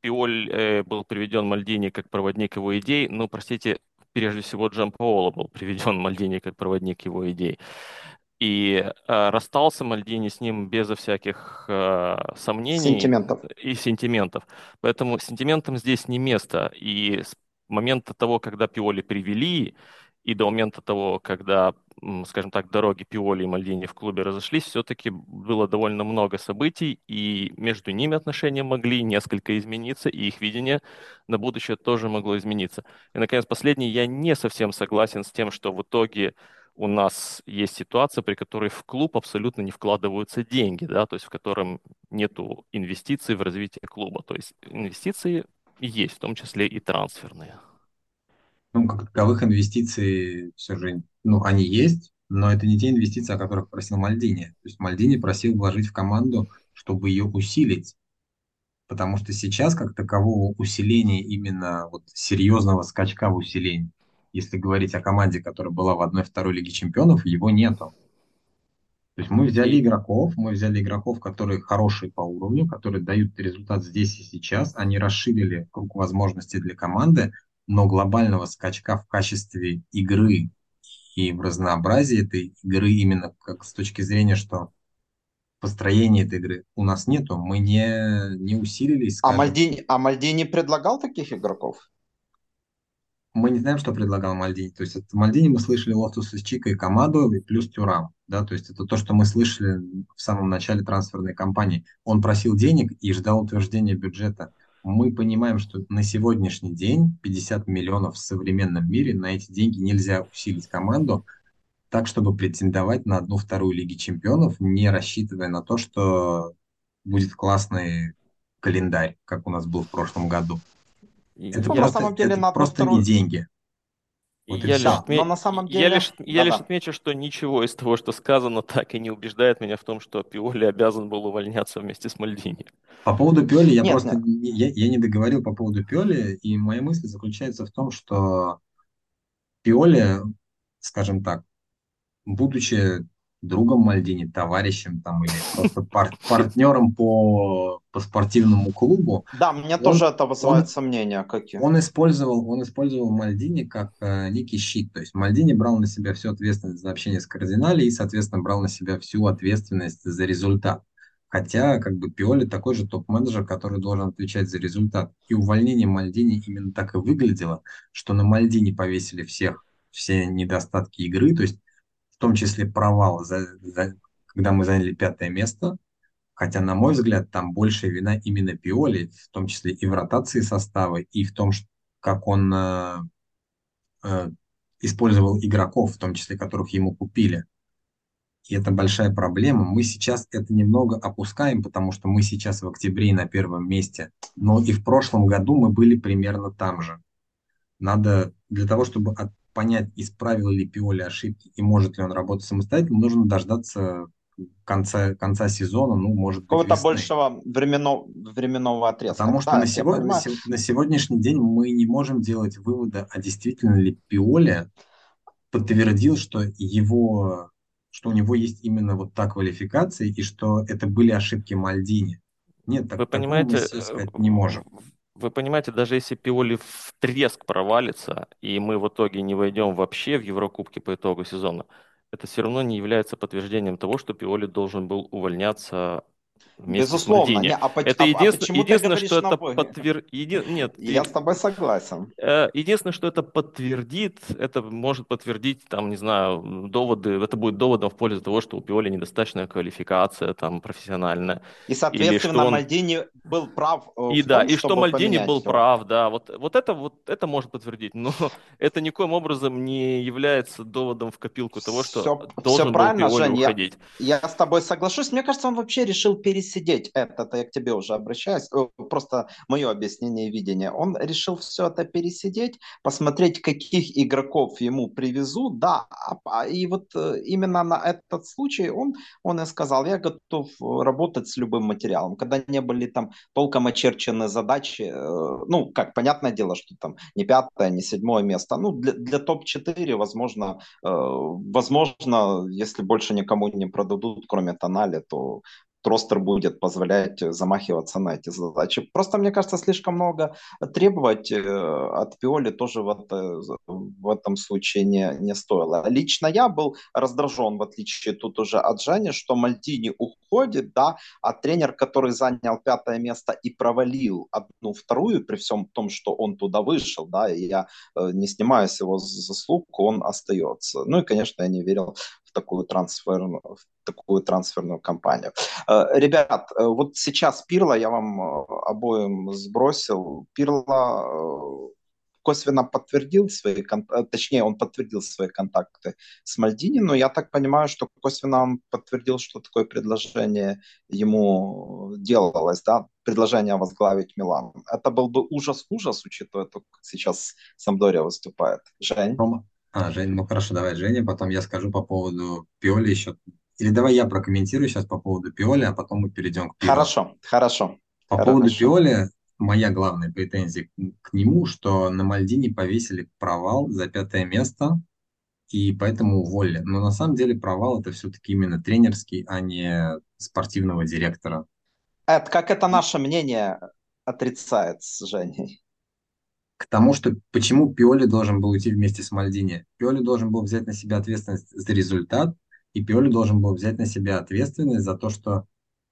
Speaker 3: Пиоль э, был приведен Мальдини как проводник его идей. Ну, простите, прежде всего Джан Паоло был приведен Мальдини как проводник его идей. И э, расстался Мальдини с ним безо всяких э, сомнений.
Speaker 1: Сентиментов.
Speaker 3: И сентиментов. Поэтому сентиментам здесь не место. И с момента того, когда Пиоли привели, и до момента того, когда, скажем так, дороги Пиоли и Мальдини в клубе разошлись, все-таки было довольно много событий, и между ними отношения могли несколько измениться, и их видение на будущее тоже могло измениться. И, наконец, последний, я не совсем согласен с тем, что в итоге у нас есть ситуация, при которой в клуб абсолютно не вкладываются деньги, да, то есть в котором нету инвестиций в развитие клуба. То есть инвестиции есть, в том числе и трансферные
Speaker 2: ну, как таковых инвестиций все же, ну, они есть, но это не те инвестиции, о которых просил Мальдини. То есть Мальдини просил вложить в команду, чтобы ее усилить. Потому что сейчас, как такового усиления, именно вот серьезного скачка в усилении, если говорить о команде, которая была в одной-второй Лиге Чемпионов, его нету. То есть мы взяли игроков, мы взяли игроков, которые хорошие по уровню, которые дают результат здесь и сейчас. Они расширили круг возможностей для команды, но глобального скачка в качестве игры и в разнообразии этой игры именно как с точки зрения, что построение этой игры у нас нету, мы не, не усилились.
Speaker 1: А скажем. А Мальдини, а Мальдини предлагал таких игроков?
Speaker 2: Мы не знаем, что предлагал Мальдини. То есть от Мальдини мы слышали Лофтус-Чика и Камаду, и плюс Тюрам. Да? То есть это то, что мы слышали в самом начале трансферной кампании. Он просил денег и ждал утверждения бюджета мы понимаем, что на сегодняшний день 50 миллионов в современном мире, на эти деньги нельзя усилить команду так, чтобы претендовать на одну-вторую Лиги Чемпионов, не рассчитывая на то, что будет классный календарь, как у нас был в прошлом году. Это я просто, на самом деле, это просто вторую... не деньги.
Speaker 3: Вот я, лишь, отме... на самом деле... я, лишь, я лишь отмечу, что ничего из того, что сказано, так и не убеждает меня в том, что Пиоли обязан был увольняться вместе с Мальдини.
Speaker 2: По поводу Пиоли я нет, просто нет. Я, я не договорил по поводу Пиоли, и моя мысль заключается в том, что Пиоли, скажем так, будучи другом Мальдини, товарищем там или просто пар партнером по, по спортивному клубу.
Speaker 1: Да, мне он, тоже это вызывает он, сомнения. Какие.
Speaker 2: Он использовал, он использовал Мальдини как э, некий щит. То есть Мальдини брал на себя всю ответственность за общение с кардинали и, соответственно, брал на себя всю ответственность за результат. Хотя, как бы, Пиоли такой же топ-менеджер, который должен отвечать за результат. И увольнение Мальдини именно так и выглядело, что на Мальдини повесили всех, все недостатки игры, то есть в том числе провал, за, за, когда мы заняли пятое место, хотя, на мой взгляд, там большая вина именно Пиоли, в том числе и в ротации состава, и в том, как он э, э, использовал игроков, в том числе которых ему купили. И это большая проблема. Мы сейчас это немного опускаем, потому что мы сейчас в октябре на первом месте. Но и в прошлом году мы были примерно там же. Надо для того, чтобы понять, исправил ли Пиоли ошибки и может ли он работать самостоятельно, нужно дождаться конца, конца сезона, ну, может быть,
Speaker 1: Какого-то большего временно, временного отрезка.
Speaker 2: Потому что да, на, сегодня, на, на сегодняшний день мы не можем делать вывода, а действительно ли Пиоли подтвердил, что его, что у него есть именно вот та квалификация и что это были ошибки Мальдини. Нет, так,
Speaker 3: Вы понимаете,
Speaker 2: мы сказать не можем.
Speaker 3: Вы понимаете, даже если Пиоли в треск провалится, и мы в итоге не войдем вообще в Еврокубки по итогу сезона, это все равно не является подтверждением того, что Пиоли должен был увольняться
Speaker 1: Безусловно. Не, а,
Speaker 3: это
Speaker 1: а,
Speaker 3: единственное,
Speaker 1: а
Speaker 3: единственное
Speaker 1: ты
Speaker 3: что это
Speaker 1: новые?
Speaker 3: подтвер... Еди... Нет,
Speaker 1: Я с тобой согласен.
Speaker 3: Э, единственное, что это подтвердит, это может подтвердить, там, не знаю, доводы, это будет доводом в пользу того, что у Пиоли недостаточная квалификация там профессиональная.
Speaker 1: И, соответственно,
Speaker 3: он...
Speaker 1: Мальдини был прав
Speaker 3: э, И
Speaker 1: в
Speaker 3: да,
Speaker 1: том,
Speaker 3: и что Мальдини был
Speaker 1: его.
Speaker 3: прав, да, вот, вот, это, вот это может подтвердить, но это никоим образом не является доводом в копилку того, что
Speaker 1: все,
Speaker 3: должен
Speaker 1: все правильно,
Speaker 3: был Пиоли
Speaker 1: Жень,
Speaker 3: уходить.
Speaker 1: Я, я с тобой соглашусь. Мне кажется, он вообще решил пересидеть это, это я к тебе уже обращаюсь, просто мое объяснение и видение. Он решил все это пересидеть, посмотреть, каких игроков ему привезут, да, а, а, и вот э, именно на этот случай он, он и сказал, я готов работать с любым материалом. Когда не были там толком очерчены задачи, э, ну, как, понятное дело, что там не пятое, не седьмое место, ну, для, для топ-4, возможно, э, возможно, если больше никому не продадут, кроме Тонали, то ростер будет позволять замахиваться на эти задачи. Просто, мне кажется, слишком много требовать э, от Пиоли тоже в, это, в этом случае не, не стоило. Лично я был раздражен, в отличие тут уже от Жени, что Мальдини уходит, да, а тренер, который занял пятое место и провалил одну вторую, при всем том, что он туда вышел, да, и я э, не снимаю с его заслуг, он остается. Ну и, конечно, я не верил такую трансферную, в такую трансферную кампанию. Э, ребят, э, вот сейчас Пирла я вам э, обоим сбросил. Пирла косвенно подтвердил свои, точнее, он подтвердил свои контакты с Мальдини, но я так понимаю, что косвенно он подтвердил, что такое предложение ему делалось, да, предложение возглавить Милан. Это был бы ужас-ужас, учитывая то, как сейчас Самдория выступает. Жень?
Speaker 2: Рома, а, Жень, ну хорошо, давай, Женя, потом я скажу по поводу Пиоли еще. Или давай я прокомментирую сейчас по поводу Пиоли, а потом мы перейдем к Пиоли.
Speaker 1: Хорошо, хорошо.
Speaker 2: По
Speaker 1: хорошо.
Speaker 2: поводу Пиоли, моя главная претензия к нему, что на Мальдине повесили провал за пятое место, и поэтому уволили. Но на самом деле провал это все-таки именно тренерский, а не спортивного директора.
Speaker 1: Эд, как это наше мнение отрицает с Женей?
Speaker 2: К тому, что почему Пиоли должен был уйти вместе с Мальдини. Пиоли должен был взять на себя ответственность за результат, и Пиоли должен был взять на себя ответственность за то, что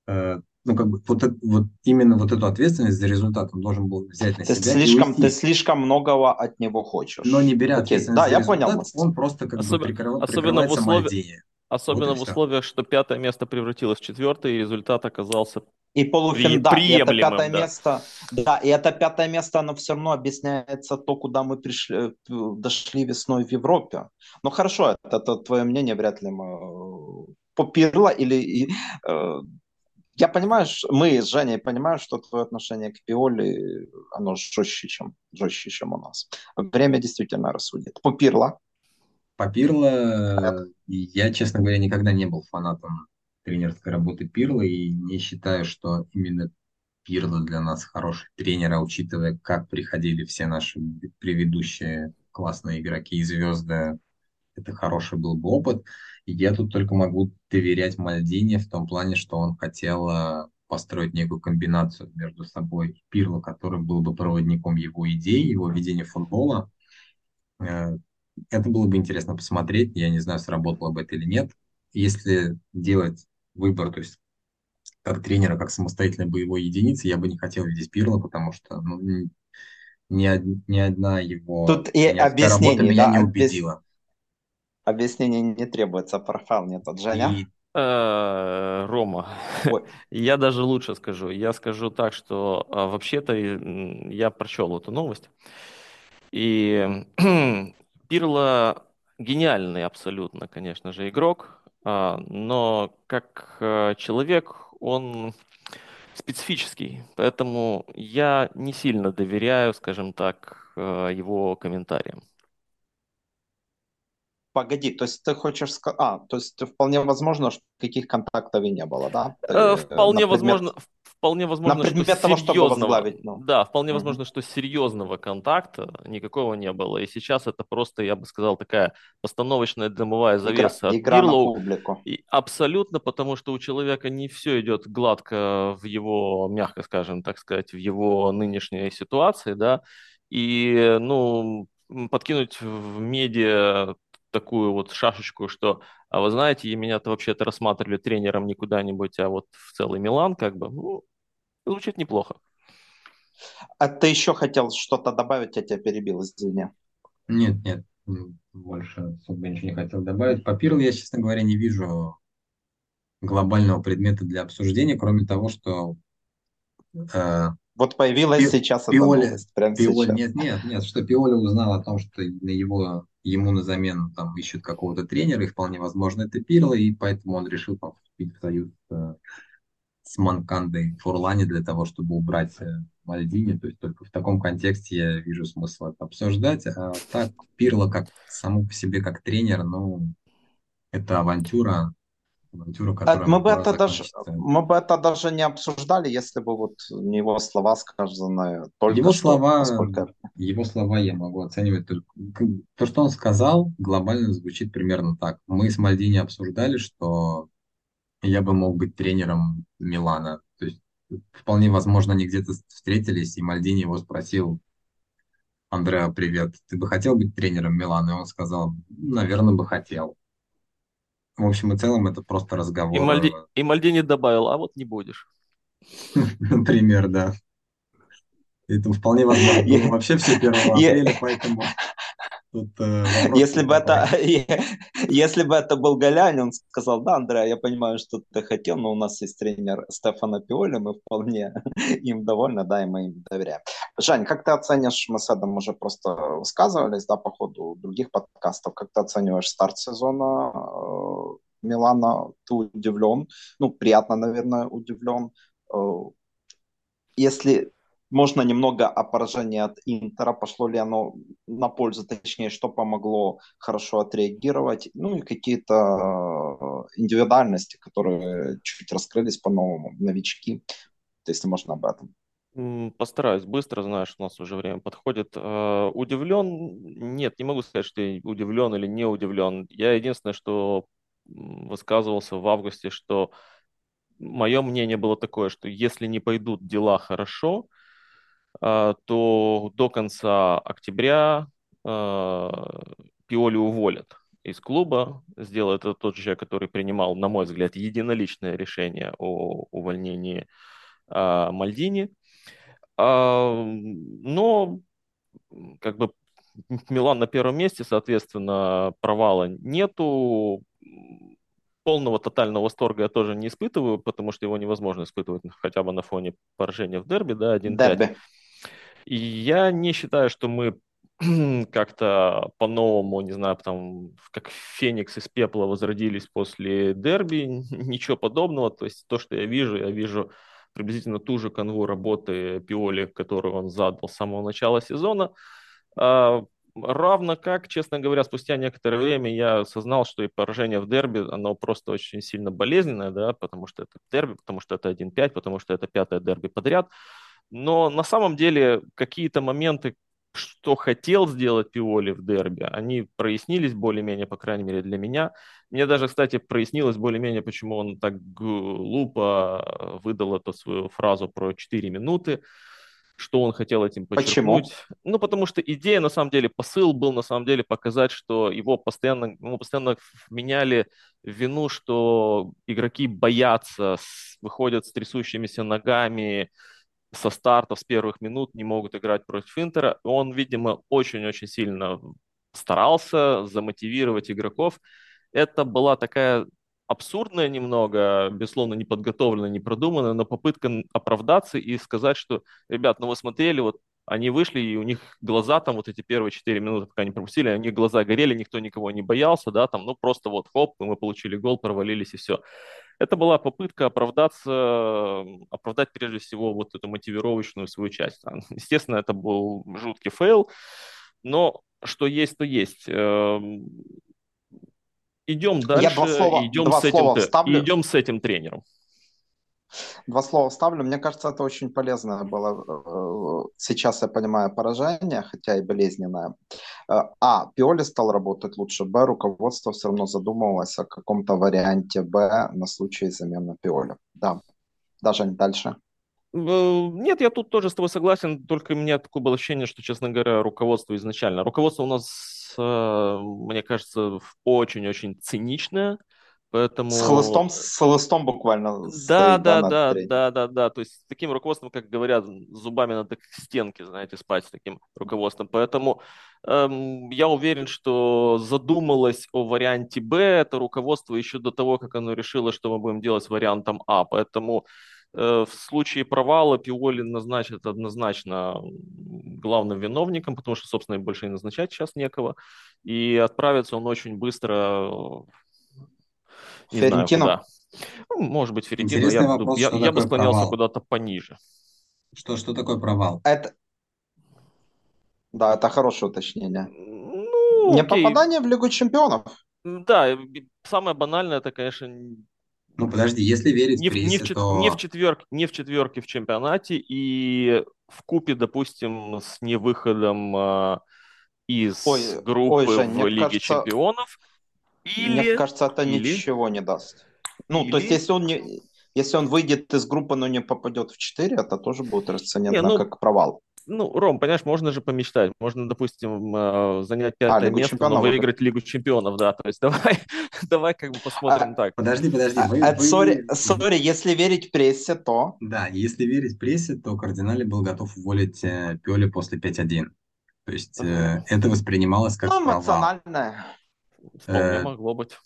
Speaker 2: э, ну, как бы, вот, вот именно вот эту ответственность за результат он должен был взять на
Speaker 1: ты
Speaker 2: себя.
Speaker 1: Слишком, ты слишком многого от него хочешь.
Speaker 2: Но не беря
Speaker 1: Окей.
Speaker 2: ответственность
Speaker 1: Да,
Speaker 2: за
Speaker 1: я
Speaker 2: результат,
Speaker 1: понял.
Speaker 2: он просто как
Speaker 3: Особ...
Speaker 2: бы прикрыв...
Speaker 3: особенно в условиях,
Speaker 2: Мальдини.
Speaker 3: Особенно
Speaker 2: вот
Speaker 3: в условиях, что пятое место превратилось в четвертое, и результат оказался
Speaker 1: и полуфинал, да, и это пятое
Speaker 3: да.
Speaker 1: место, да, и это пятое место, оно все равно объясняется то, куда мы пришли, дошли весной в Европе. Ну хорошо, это, это твое мнение, вряд ли мы попирло или э, я понимаю, мы с Женей понимаем, что твое отношение к Пиоли, оно жестче, чем, жестче, чем у нас. Время действительно рассудит. Попирло.
Speaker 2: По Пирло, я, честно говоря, никогда не был фанатом тренерской работы Пирла и не считаю, что именно Пирло для нас хороший тренер, а учитывая, как приходили все наши предыдущие классные игроки и звезды, это хороший был бы опыт. И я тут только могу доверять Мальдине в том плане, что он хотел э, построить некую комбинацию между собой и Пирло, который был бы проводником его идей, его видения футбола. Э, это было бы интересно посмотреть. Я не знаю, сработало бы это или нет. Если делать выбор, то есть как тренера, как самостоятельной боевой единицы, я бы не хотел видеть Пирло, потому что ну, ни, ни одна его
Speaker 1: Тут и
Speaker 2: работа меня да, не убедила.
Speaker 1: Объяснений не требуется, профайл нет от Женя. И...
Speaker 3: Э, Рома, Ой. я даже лучше скажу. Я скажу так, что а, вообще-то я прочел эту новость. И Пирло гениальный абсолютно, конечно же, игрок, но как э, человек он специфический, поэтому я не сильно доверяю, скажем так, э, его комментариям.
Speaker 1: Погоди, то есть ты хочешь сказать... А, то есть вполне возможно, что каких контактов и не было, да?
Speaker 3: Э, вполне, Например... возможно, вполне возможно,
Speaker 1: На предмет
Speaker 3: что
Speaker 1: того, чтобы возглавить, ну.
Speaker 3: да, вполне
Speaker 1: Мгм.
Speaker 3: возможно, что серьезного контакта никакого не было. И сейчас это просто, я бы сказал, такая постановочная дымовая
Speaker 1: Игра,
Speaker 3: завеса от
Speaker 1: игра на публику.
Speaker 3: И абсолютно, потому что у человека не все идет гладко в его, мягко скажем, так сказать, в его нынешней ситуации, да. И, ну, подкинуть в медиа такую вот шашечку, что, а вы знаете, меня-то вообще-то рассматривали тренером не куда-нибудь, а вот в целый Милан, как бы, ну, звучит неплохо.
Speaker 1: А ты еще хотел что-то добавить, я тебя перебил, извини.
Speaker 2: Нет, нет, больше особо ничего не хотел добавить. По Пирлу я, честно говоря, не вижу глобального предмета для обсуждения, кроме того, что э,
Speaker 1: Вот появилась
Speaker 2: Пи-
Speaker 1: сейчас
Speaker 2: Пиоли,
Speaker 1: новость, прямо
Speaker 2: Пиоли,
Speaker 1: сейчас.
Speaker 2: нет, нет, нет, что Пиоли узнал о том, что на его, ему на замену там ищут какого-то тренера, и вполне возможно это Пирло, и поэтому он решил там, вступить в союз э, с Манкандой Фурлани для того, чтобы убрать э, Мальдини. То есть только в таком контексте я вижу смысл это обсуждать. А так, Пирло как само по себе как тренер, ну, это авантюра, авантюра, которая
Speaker 1: Мы бы, это даже, мы бы это даже не обсуждали, если бы вот не его слова, сказанные только
Speaker 2: Его
Speaker 1: что,
Speaker 2: слова,
Speaker 1: насколько
Speaker 2: его слова я могу оценивать только... То, что он сказал, глобально звучит примерно так. Мы с Мальдини обсуждали, что я бы мог быть тренером Милана. То есть вполне возможно, они где-то встретились, и Мальдини его спросил, Андреа, привет, ты бы хотел быть тренером Милана? И он сказал, наверное, бы хотел. В общем и целом, это просто
Speaker 3: И,
Speaker 2: разговор,
Speaker 3: Мальди...
Speaker 2: э,
Speaker 3: и Мальдини добавил, а вот не будешь.
Speaker 2: например, да. Это вполне возможно вообще все 1 апреля, поэтому тут э,
Speaker 1: Если бы это, если бы это был Галянь, он сказал, да, Андрей, я понимаю, что ты хотел, но у нас есть тренер Стефана Пиоли, мы вполне им довольны, да, и мы им доверяем. Жень, как ты оценишь, мы с Эдом уже просто высказывались, да, по ходу других подкастов, как ты оцениваешь старт сезона э, Милана? Ты удивлен? Ну, приятно, наверное, удивлен. Э, Если можно немного о поражении от Интера, пошло ли оно на пользу, точнее, что помогло хорошо отреагировать, ну и какие-то э, индивидуальности, которые чуть раскрылись по-новому, новички, если можно об этом.
Speaker 3: Постараюсь быстро, знаешь, у нас уже время подходит. Э, Удивлен? Нет, не могу сказать, что я удивлен или не удивлен. Я единственное, что высказывался в августе, что мое мнение было такое, что если не пойдут дела хорошо, то до конца октября а, Пиоли уволят из клуба. Сделает это тот же человек, который принимал, на мой взгляд, единоличное решение о увольнении а, Мальдини. А, Но как бы Милан на первом месте, соответственно, провала нету. Полного тотального восторга я тоже не испытываю, потому что его невозможно испытывать хотя бы на фоне поражения в дерби, да, 1-5.
Speaker 1: Дерби.
Speaker 3: И я не считаю, что мы как-то по-новому, не знаю, там, как Феникс из пепла возродились после дерби, ничего подобного. То есть то, что я вижу, я вижу приблизительно ту же канву работы Пиоли, которую он задал с самого начала сезона. А, Равно как, честно говоря, спустя некоторое время я осознал, что и поражение в дерби, оно просто очень сильно болезненное, да, потому что это дерби, потому что это 1-5, потому что это пятое дерби подряд. Но на самом деле какие-то моменты, что хотел сделать Пиоли в дерби, они прояснились более-менее, по крайней мере, для меня. Мне даже, кстати, прояснилось более-менее, почему он так глупо выдал эту свою фразу про 4 минуты, что он хотел этим подчеркнуть.
Speaker 1: Почему?
Speaker 3: Ну, потому что идея, на самом деле, посыл был, на самом деле, показать, что его постоянно, ему постоянно меняли вину, что игроки боятся, выходят с трясущимися ногами, со стартов, с первых минут не могут играть против Интера. Он, видимо, очень-очень сильно старался замотивировать игроков. Это была такая абсурдная немного, безусловно, не подготовленная, не продуманная, но попытка оправдаться и сказать, что, ребят, ну вы смотрели, вот они вышли, и у них глаза там вот эти первые 4 минуты, пока не пропустили, у них глаза горели, никто никого не боялся, да, там, ну просто вот хоп, мы получили гол, провалились и все. Это была попытка оправдаться, оправдать прежде всего вот эту мотивировочную свою часть. Естественно, это был жуткий фейл, но что есть, то есть. Идем дальше,
Speaker 1: Я два слова,
Speaker 3: идем,
Speaker 1: два
Speaker 3: с этим, идем с этим тренером.
Speaker 1: Два слова ставлю. Мне кажется, это очень полезное было. Э, сейчас я понимаю поражение, хотя и болезненное. Э, а, Пиоли стал работать лучше. Б, руководство все равно задумывалось о каком-то варианте Б на случай замены Пиоли. Да. Даже не дальше.
Speaker 3: Э, нет, я тут тоже с тобой согласен, только у меня такое было ощущение, что, честно говоря, руководство изначально. Руководство у нас, мне кажется, очень-очень циничное, Поэтому...
Speaker 1: С хлыстом, с хлыстом буквально.
Speaker 3: Да, да, да, да, да, да, да. То есть с таким руководством, как говорят, зубами надо к стенке, знаете, спать с таким руководством. Поэтому эм, я уверен, что задумалось о варианте Б это руководство еще до того, как оно решило, что мы будем делать с вариантом А. Поэтому э, в случае провала Пиоли назначат однозначно главным виновником, потому что, собственно, больше и назначать сейчас некого. И отправится он очень быстро не Ферентино? знаю куда. Ну, может быть, Ферентино. Я, вопрос, я, я бы склонялся провал? куда-то пониже.
Speaker 2: Что, что такое провал?
Speaker 1: Это... Да, это хорошее уточнение. Ну, Не окей. попадание в Лигу Чемпионов.
Speaker 3: Да, самое банальное, это, конечно,
Speaker 2: ну подожди, если верить
Speaker 3: не, прессе, не, в, то... не, в четверке, не в четверке в чемпионате и в купе, допустим, с невыходом э, из ой, группы ой, Жень, в Лиге кажется, Чемпионов –
Speaker 1: или... Мне кажется, это Или... ничего не даст. Ну, Или... то есть, если он не... Если он выйдет из группы, но не попадет в 4, это тоже будет расценено не, ну, как провал.
Speaker 3: Ну, Ром, понимаешь, можно же помечтать. Можно, допустим, э, занять а, пятое а, место, но выиграть Лигу чемпионов, да. То есть давай, давай как бы посмотрим а, так.
Speaker 2: Подожди, подожди.
Speaker 1: Вы, а, вы... Сори, сори, если верить прессе, то...
Speaker 2: Да, если верить прессе, то Кардинали был готов уволить э, Пиоли после 5-1. То есть э, это воспринималось как ну, провал.
Speaker 3: Вполне э, могло быть.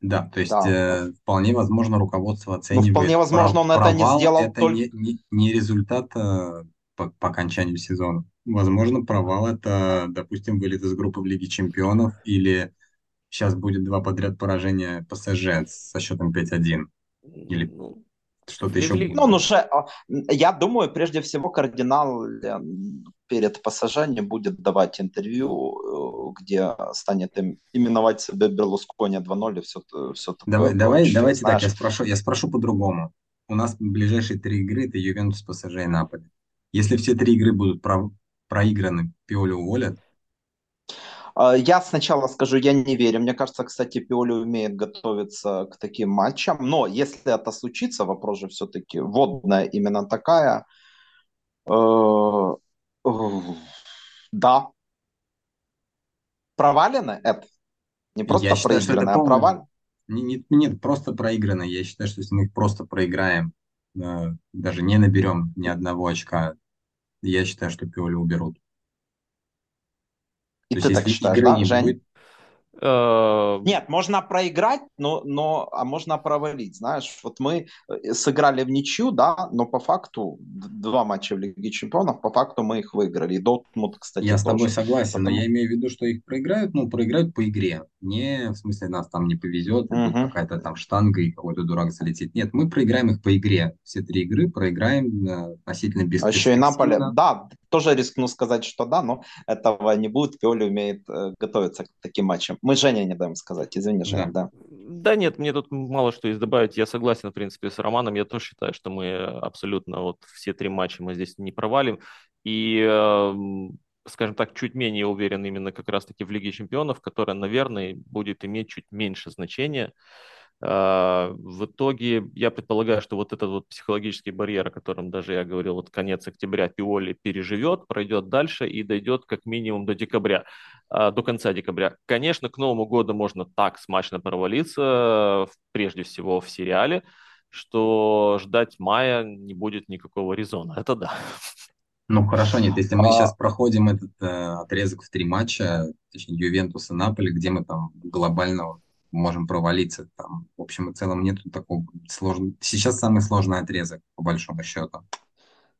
Speaker 2: Да, то есть да. Э, вполне возможно руководство ну, оценивает.
Speaker 1: Но вполне возможно он это не сделал
Speaker 2: это только... не, не, не результат э, по, по окончанию сезона. Возможно, провал это, допустим, вылет из группы в Лиге Чемпионов или сейчас будет два подряд поражения ПСЖ со счетом 5-1. Или ну, что-то еще.
Speaker 1: Ну, он уже, а, я думаю, прежде всего кардинал э, перед не будет давать интервью, э, где станет им, именовать себя Берлускони 2.0 и все, все такое.
Speaker 2: Давай, давай, давайте знаешь. так, я спрошу, я спрошу по-другому. У нас ближайшие три игры это Ювентус, ПСЖ и Наполи. Если все три игры будут про, проиграны, Пиоли уволят?
Speaker 1: А, я сначала скажу, я не верю. Мне кажется, кстати, Пиоли умеет готовиться к таким матчам. Но если это случится, вопрос же все-таки водная именно такая. Да. Провалено это? Не просто я считаю, проиграно, а провал?
Speaker 2: Нет, нет, просто проиграно. Я считаю, что если мы их просто проиграем, э, даже не наберем ни одного очка, я считаю, что Пиоли уберут.
Speaker 1: И То ты так считаешь, да, Жень? Будет, Нет, можно проиграть, но, но, а можно провалить. Знаешь, вот мы э, сыграли в ничью, да, но по факту два матча в Лиге Чемпионов, по факту мы их выиграли. И Дортмунд, кстати,
Speaker 2: Я с тобой согласен, Потому... но я имею в виду, что их проиграют, ну, проиграют по игре. Не в смысле нас там не повезет, угу. какая-то там штанга и какой-то дурак залетит. Нет, мы проиграем их по игре. Все три игры проиграем э, относительно без
Speaker 1: А еще и Наполе, да, тоже рискну сказать, что да, но этого не будет. Пиоли умеет э, готовиться к таким матчам. Мы Жене не даем сказать, извини, Женя, да. да.
Speaker 3: Да нет, мне тут мало что есть добавить. Я согласен, в принципе, с Романом. Я тоже считаю, что мы абсолютно вот все три матча мы здесь не провалим. И, э, скажем так, чуть менее уверен именно как раз-таки в Лиге Чемпионов, которая, наверное, будет иметь чуть меньше значения. А, в итоге я предполагаю, что вот этот вот психологический барьер, о котором даже я говорил, вот конец октября Пиоли переживет, пройдет дальше и дойдет как минимум до декабря, а, до конца декабря. Конечно, к Новому году можно так смачно провалиться, прежде всего в сериале, что ждать мая не будет никакого резона. Это да.
Speaker 2: Ну хорошо, нет, если мы а... сейчас проходим этот э, отрезок в три матча, точнее Ювентус и Наполи, где мы там глобально можем провалиться. Там, в общем и целом, нет такого сложного. Сейчас самый сложный отрезок, по большому счету.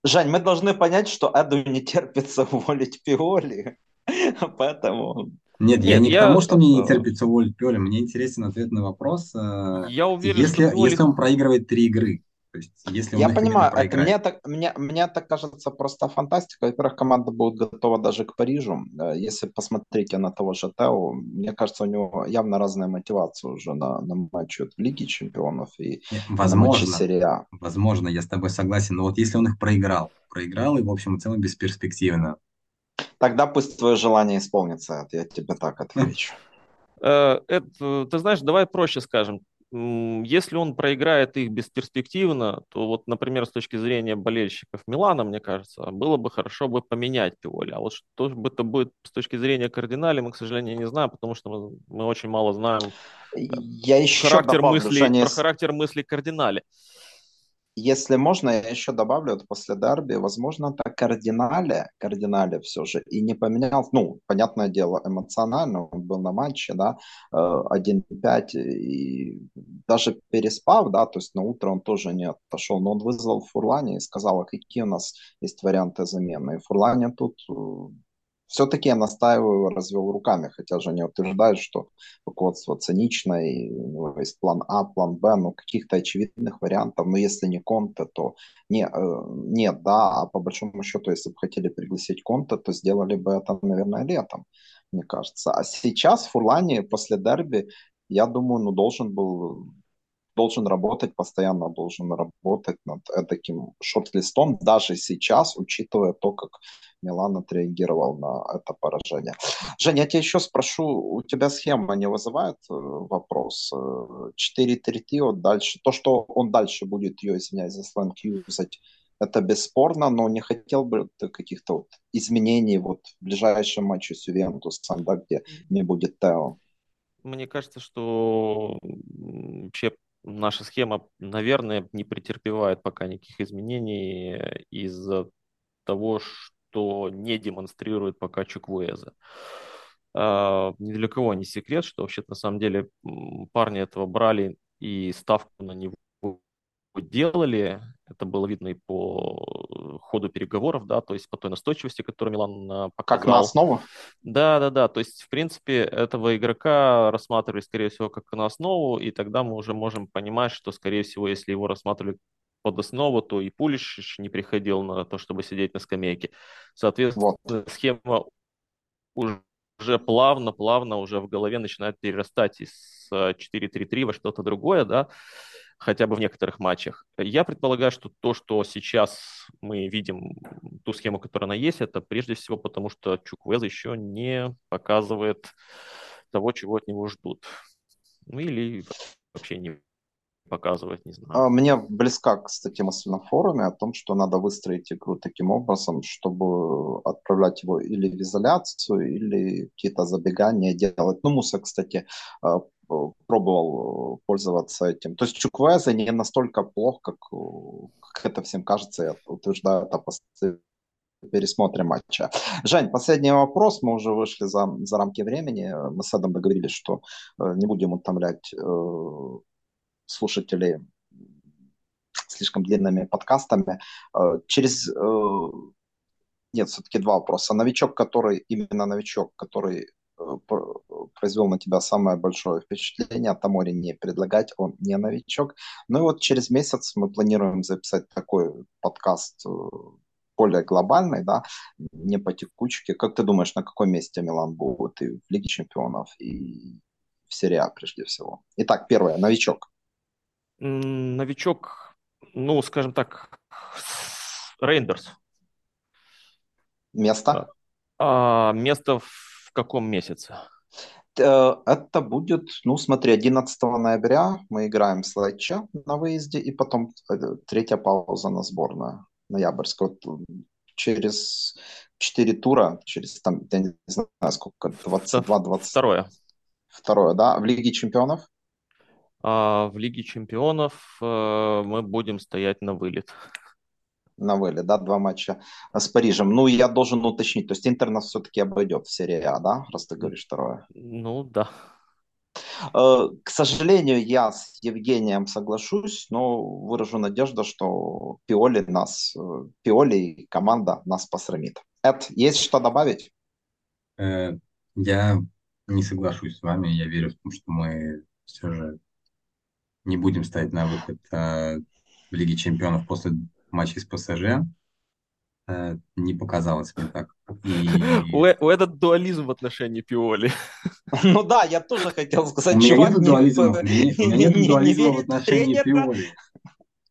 Speaker 1: Жень, мы должны понять, что Эду не терпится уволить Пиоли, поэтому...
Speaker 2: Нет, Нет, я не я... к тому, что мне не терпится уволить Пиоли, мне интересен ответ на вопрос. Э,
Speaker 3: я уверен,
Speaker 2: если, что Пиоли... если он проигрывает три игры, То есть, если
Speaker 1: Я понимаю, это мне так, мне, мне так кажется просто фантастика. Во-первых, команда будет готова даже к Парижу. Э, Если посмотрите на того же Тео, мне кажется, у него явно разная мотивация уже на, на матче в Лиге Чемпионов и,
Speaker 2: Не,
Speaker 1: и на матче
Speaker 2: Возможно,
Speaker 1: серии А.
Speaker 2: возможно, я с тобой согласен, но вот если он их проиграл, проиграл и, в общем и целом, бесперспективно,
Speaker 1: Тогда пусть твое желание исполнится, я тебе так отвечу.
Speaker 3: Э, Эд, э, ты знаешь, давай проще скажем. Если он проиграет их бесперспективно, то вот, например, с точки зрения болельщиков Милана, мне кажется, было бы хорошо бы поменять Пиоли. А вот что бы это будет с точки зрения кардинали, мы, к сожалению, не знаем, потому что мы, мы очень мало знаем
Speaker 1: Я еще
Speaker 3: характер
Speaker 1: добавлю,
Speaker 3: мыслей,
Speaker 1: Женя,
Speaker 3: про характер мыслей кардинали.
Speaker 1: Если можно, я еще добавлю, вот после дерби, возможно, это кардинале, кардинале все же, и не поменял, ну, понятное дело, эмоционально, он был на матче, да, э, 1-5, и даже переспав, да, то есть на утро он тоже не отошел, но он вызвал Фурлани и сказал, а какие у нас есть варианты замены. И Фурлани тут э, все-таки я настаиваю, развел руками, хотя же не утверждает, что руководство цинично, и есть план А, план Б, но каких-то очевидных вариантов, но если не Конте, то не, э, нет, да, а по большому счету, если бы хотели пригласить Конте, то сделали бы это, наверное, летом, мне кажется. А сейчас Фурлани после дерби, я думаю, ну, должен был должен работать, постоянно должен работать над таким шорт-листом, даже сейчас, учитывая то, как Милан отреагировал на это поражение. Женя, я тебя еще спрошу, у тебя схема не вызывает э, вопрос? Э, 4-3-3, вот дальше, то, что он дальше будет ее, извиняюсь за сленг, юзать, это бесспорно, но не хотел бы ты каких-то вот изменений вот в ближайшем матче с Ювентусом, да, где не будет Тео?
Speaker 3: Мне кажется, что вообще наша схема, наверное, не претерпевает пока никаких изменений из-за того, что не демонстрирует пока Чуквуэза. Ни для кого не секрет, что вообще на самом деле парни этого брали и ставку на него делали. Это было видно и по ходу переговоров, да, то есть по той настойчивости, которую Милан показал.
Speaker 1: Как на основу?
Speaker 3: Да, да, да. То есть, в принципе, этого игрока рассматривали, скорее всего, как на основу, и тогда мы уже можем понимать, что, скорее всего, если его рассматривали под основу, то и Пулиш не приходил на то, чтобы сидеть на скамейке. Соответственно,
Speaker 1: Вот.
Speaker 3: схема уже плавно-плавно уже в голове начинает перерастать из э, 4-3-3 во что-то другое, да, хотя бы в некоторых матчах. Я предполагаю, что то, что сейчас мы видим, ту схему, которая она есть, это прежде всего потому, что Чуквез еще не показывает того, чего от него ждут. Ну или вообще не показывает, не знаю.
Speaker 1: А, Мне близка, кстати, мысль на форуме о том, что надо выстроить игру таким образом, чтобы отправлять его или в изоляцию, или какие-то забегания делать. Ну, Муса, кстати, а, пробовал пользоваться этим. То есть Чуквеза не настолько плох, как, как это всем кажется, я утверждаю это после пересмотре матча. Жень, последний вопрос. Мы уже вышли за, за рамки времени. Мы с Эдом договорились, что э, не будем утомлять э, слушателей слишком длинными подкастами. Э, Через... э, Нет, все-таки два вопроса. Новичок, который... Именно новичок, который э, пр- произвел на тебя самое большое впечатление, Тамори не предлагать, он не новичок. Ну и вот через месяц мы планируем записать такой подкаст более глобальный, да, не по текучке. Как ты думаешь, на каком месте Милан будет и в Лиге Чемпионов, и в серии А прежде всего? Итак, первое, новичок.
Speaker 3: Новичок, ну, скажем так, Рейндерс.
Speaker 1: Место?
Speaker 3: А место в каком месяце?
Speaker 1: Э, Это будет, ну смотри, 11 ноября мы играем с Леччо на выезде, и потом э, третья пауза на сборную, ноябрьская. Вот через 4 тура, через там, я не знаю, сколько, 22-20.
Speaker 3: Второе.
Speaker 1: Второе, да, в Лиге Чемпионов?
Speaker 3: А в Лиге Чемпионов э, мы будем стоять на вылет.
Speaker 1: На вылет, да, два матча с Парижем. Ну, я должен уточнить, то есть Интер нас все-таки обойдет в серии А, да, раз ты говоришь второе?
Speaker 3: Ну, да.
Speaker 1: Э, К сожалению, я с Евгением соглашусь, но выражу надежду, что Пиоли нас, э, Пиоли и команда нас посрамит. Эд, есть что добавить?
Speaker 2: Э, Я не соглашусь с вами. Я верю в том, что мы все же не будем ставить на выход. А в Лиге Чемпионов после матчей с ПСЖ. Э, не показалось мне так. И...
Speaker 3: У, у этот дуализм в отношении Пиоли.
Speaker 1: Ну да, я тоже хотел сказать,
Speaker 2: у меня нет дуализма, у меня нет дуализма в отношении Пиоли.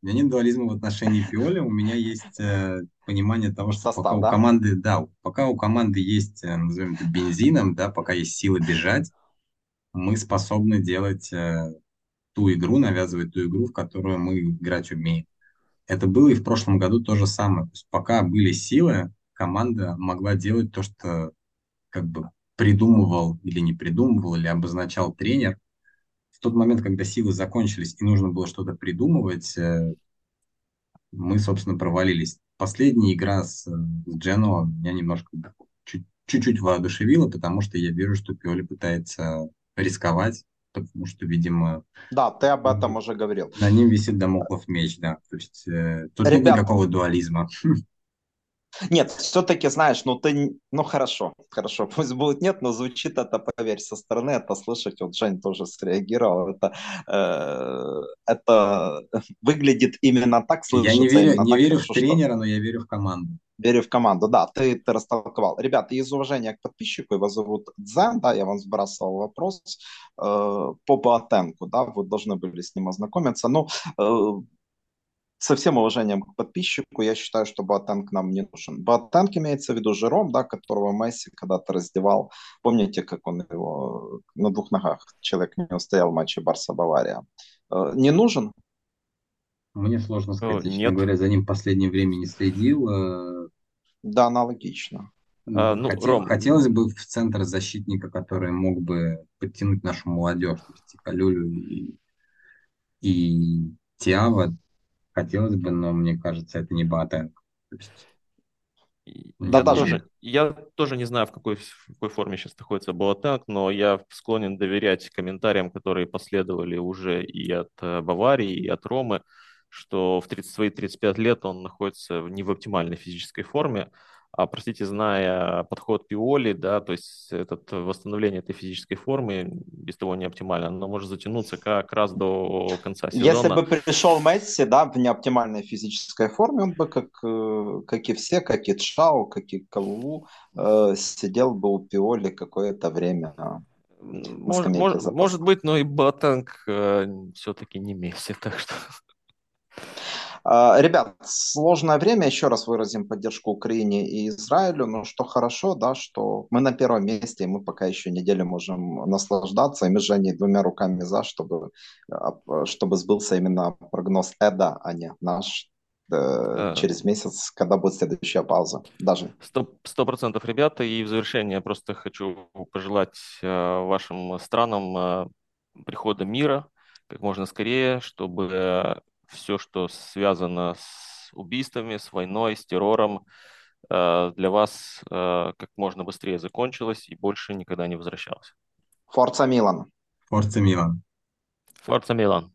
Speaker 2: У меня нет дуализма в отношении Пиоли, у меня есть э, понимание того, что Состав, пока да? у команды, да, пока у команды есть, э, назовем это бензином, да, пока есть силы бежать, мы способны делать э, ту игру, навязывать ту игру, в которую мы играть умеем. Это было и в прошлом году то же самое. То есть пока были силы, команда могла делать то, что как бы придумывал или не придумывал, или обозначал тренер. В тот момент, когда силы закончились и нужно было что-то придумывать, э, мы, собственно, провалились. Последняя игра с, с Джено меня немножко чуть-чуть воодушевила, потому что я вижу, что Пиоли пытается рисковать, потому что, видимо...
Speaker 1: Да, ты об этом уже говорил.
Speaker 2: На ним висит домоклов меч, да. То есть э, тут Ребят, нет никакого дуализма.
Speaker 1: Нет, все-таки, знаешь, ну ты, ну хорошо, хорошо, пусть будет нет, но звучит это, поверь, со стороны, это слышать, вот Жень тоже среагировал, это, э, это выглядит именно так,
Speaker 2: слышится Я не верю, не так, верю в тренера, что... но я верю в команду.
Speaker 1: Верю в команду, да, ты, ты растолковал. Ребята, из уважения к подписчику, его зовут Дзен, да, я вам сбрасывал вопрос э, по Боатенку, да, вы должны были с ним ознакомиться. Ну, э, со всем уважением к подписчику, я считаю, что Боатенг нам не нужен. Боатенг имеется в виду Жером, да, которого Месси когда-то раздевал. Помните, как он его на двух ногах, человек не устоял в матче Барса-Бавария. Э, не нужен?
Speaker 2: Мне сложно сказать, О, честно говоря, за ним в последнее время не следил. Э.
Speaker 1: Да, аналогично.
Speaker 2: А, ну, Хотел, Ром... Хотелось бы в центр защитника, который мог бы подтянуть нашу молодежь, и Калюлю, и, и Тиава. Хотелось бы, но мне кажется, это не Батенко.
Speaker 3: Да, я, даже... тоже, я тоже не знаю, в какой, в какой форме сейчас находится Боатенг, но я склонен доверять комментариям, которые последовали уже и от э, Баварии, и от Ромы что в 30, свои 35 лет он находится не в оптимальной физической форме, а, простите, зная подход Пиоли, да, то есть этот, восстановление этой физической формы без того не оптимально, оно может затянуться как раз до конца сезона.
Speaker 1: Если бы пришел Месси, да, в неоптимальной физической форме, он бы, как, э, как и все, как и Чао, как и Каву, э, сидел бы у Пиоли какое-то время.
Speaker 3: Может, может, может быть, но и Батанг э, все-таки не Месси, так что...
Speaker 1: А, ребят, сложное время, еще раз выразим поддержку Украине и Израилю, но что хорошо, да, что мы на первом месте, и мы пока еще неделю можем наслаждаться, и мы с Женей двумя руками за, чтобы, а, чтобы сбылся именно прогноз Эда, а не наш, а. через месяц, когда будет следующая пауза. Даже.
Speaker 3: Сто процентов, ребята. И в завершение просто хочу пожелать вашим странам прихода мира как можно скорее, чтобы все, что связано с убийствами, с войной, с террором, э, для вас э, как можно быстрее закончилось и больше никогда не возвращалось.
Speaker 1: Форца Милан.
Speaker 2: Форца Милан.
Speaker 3: Форца Милан.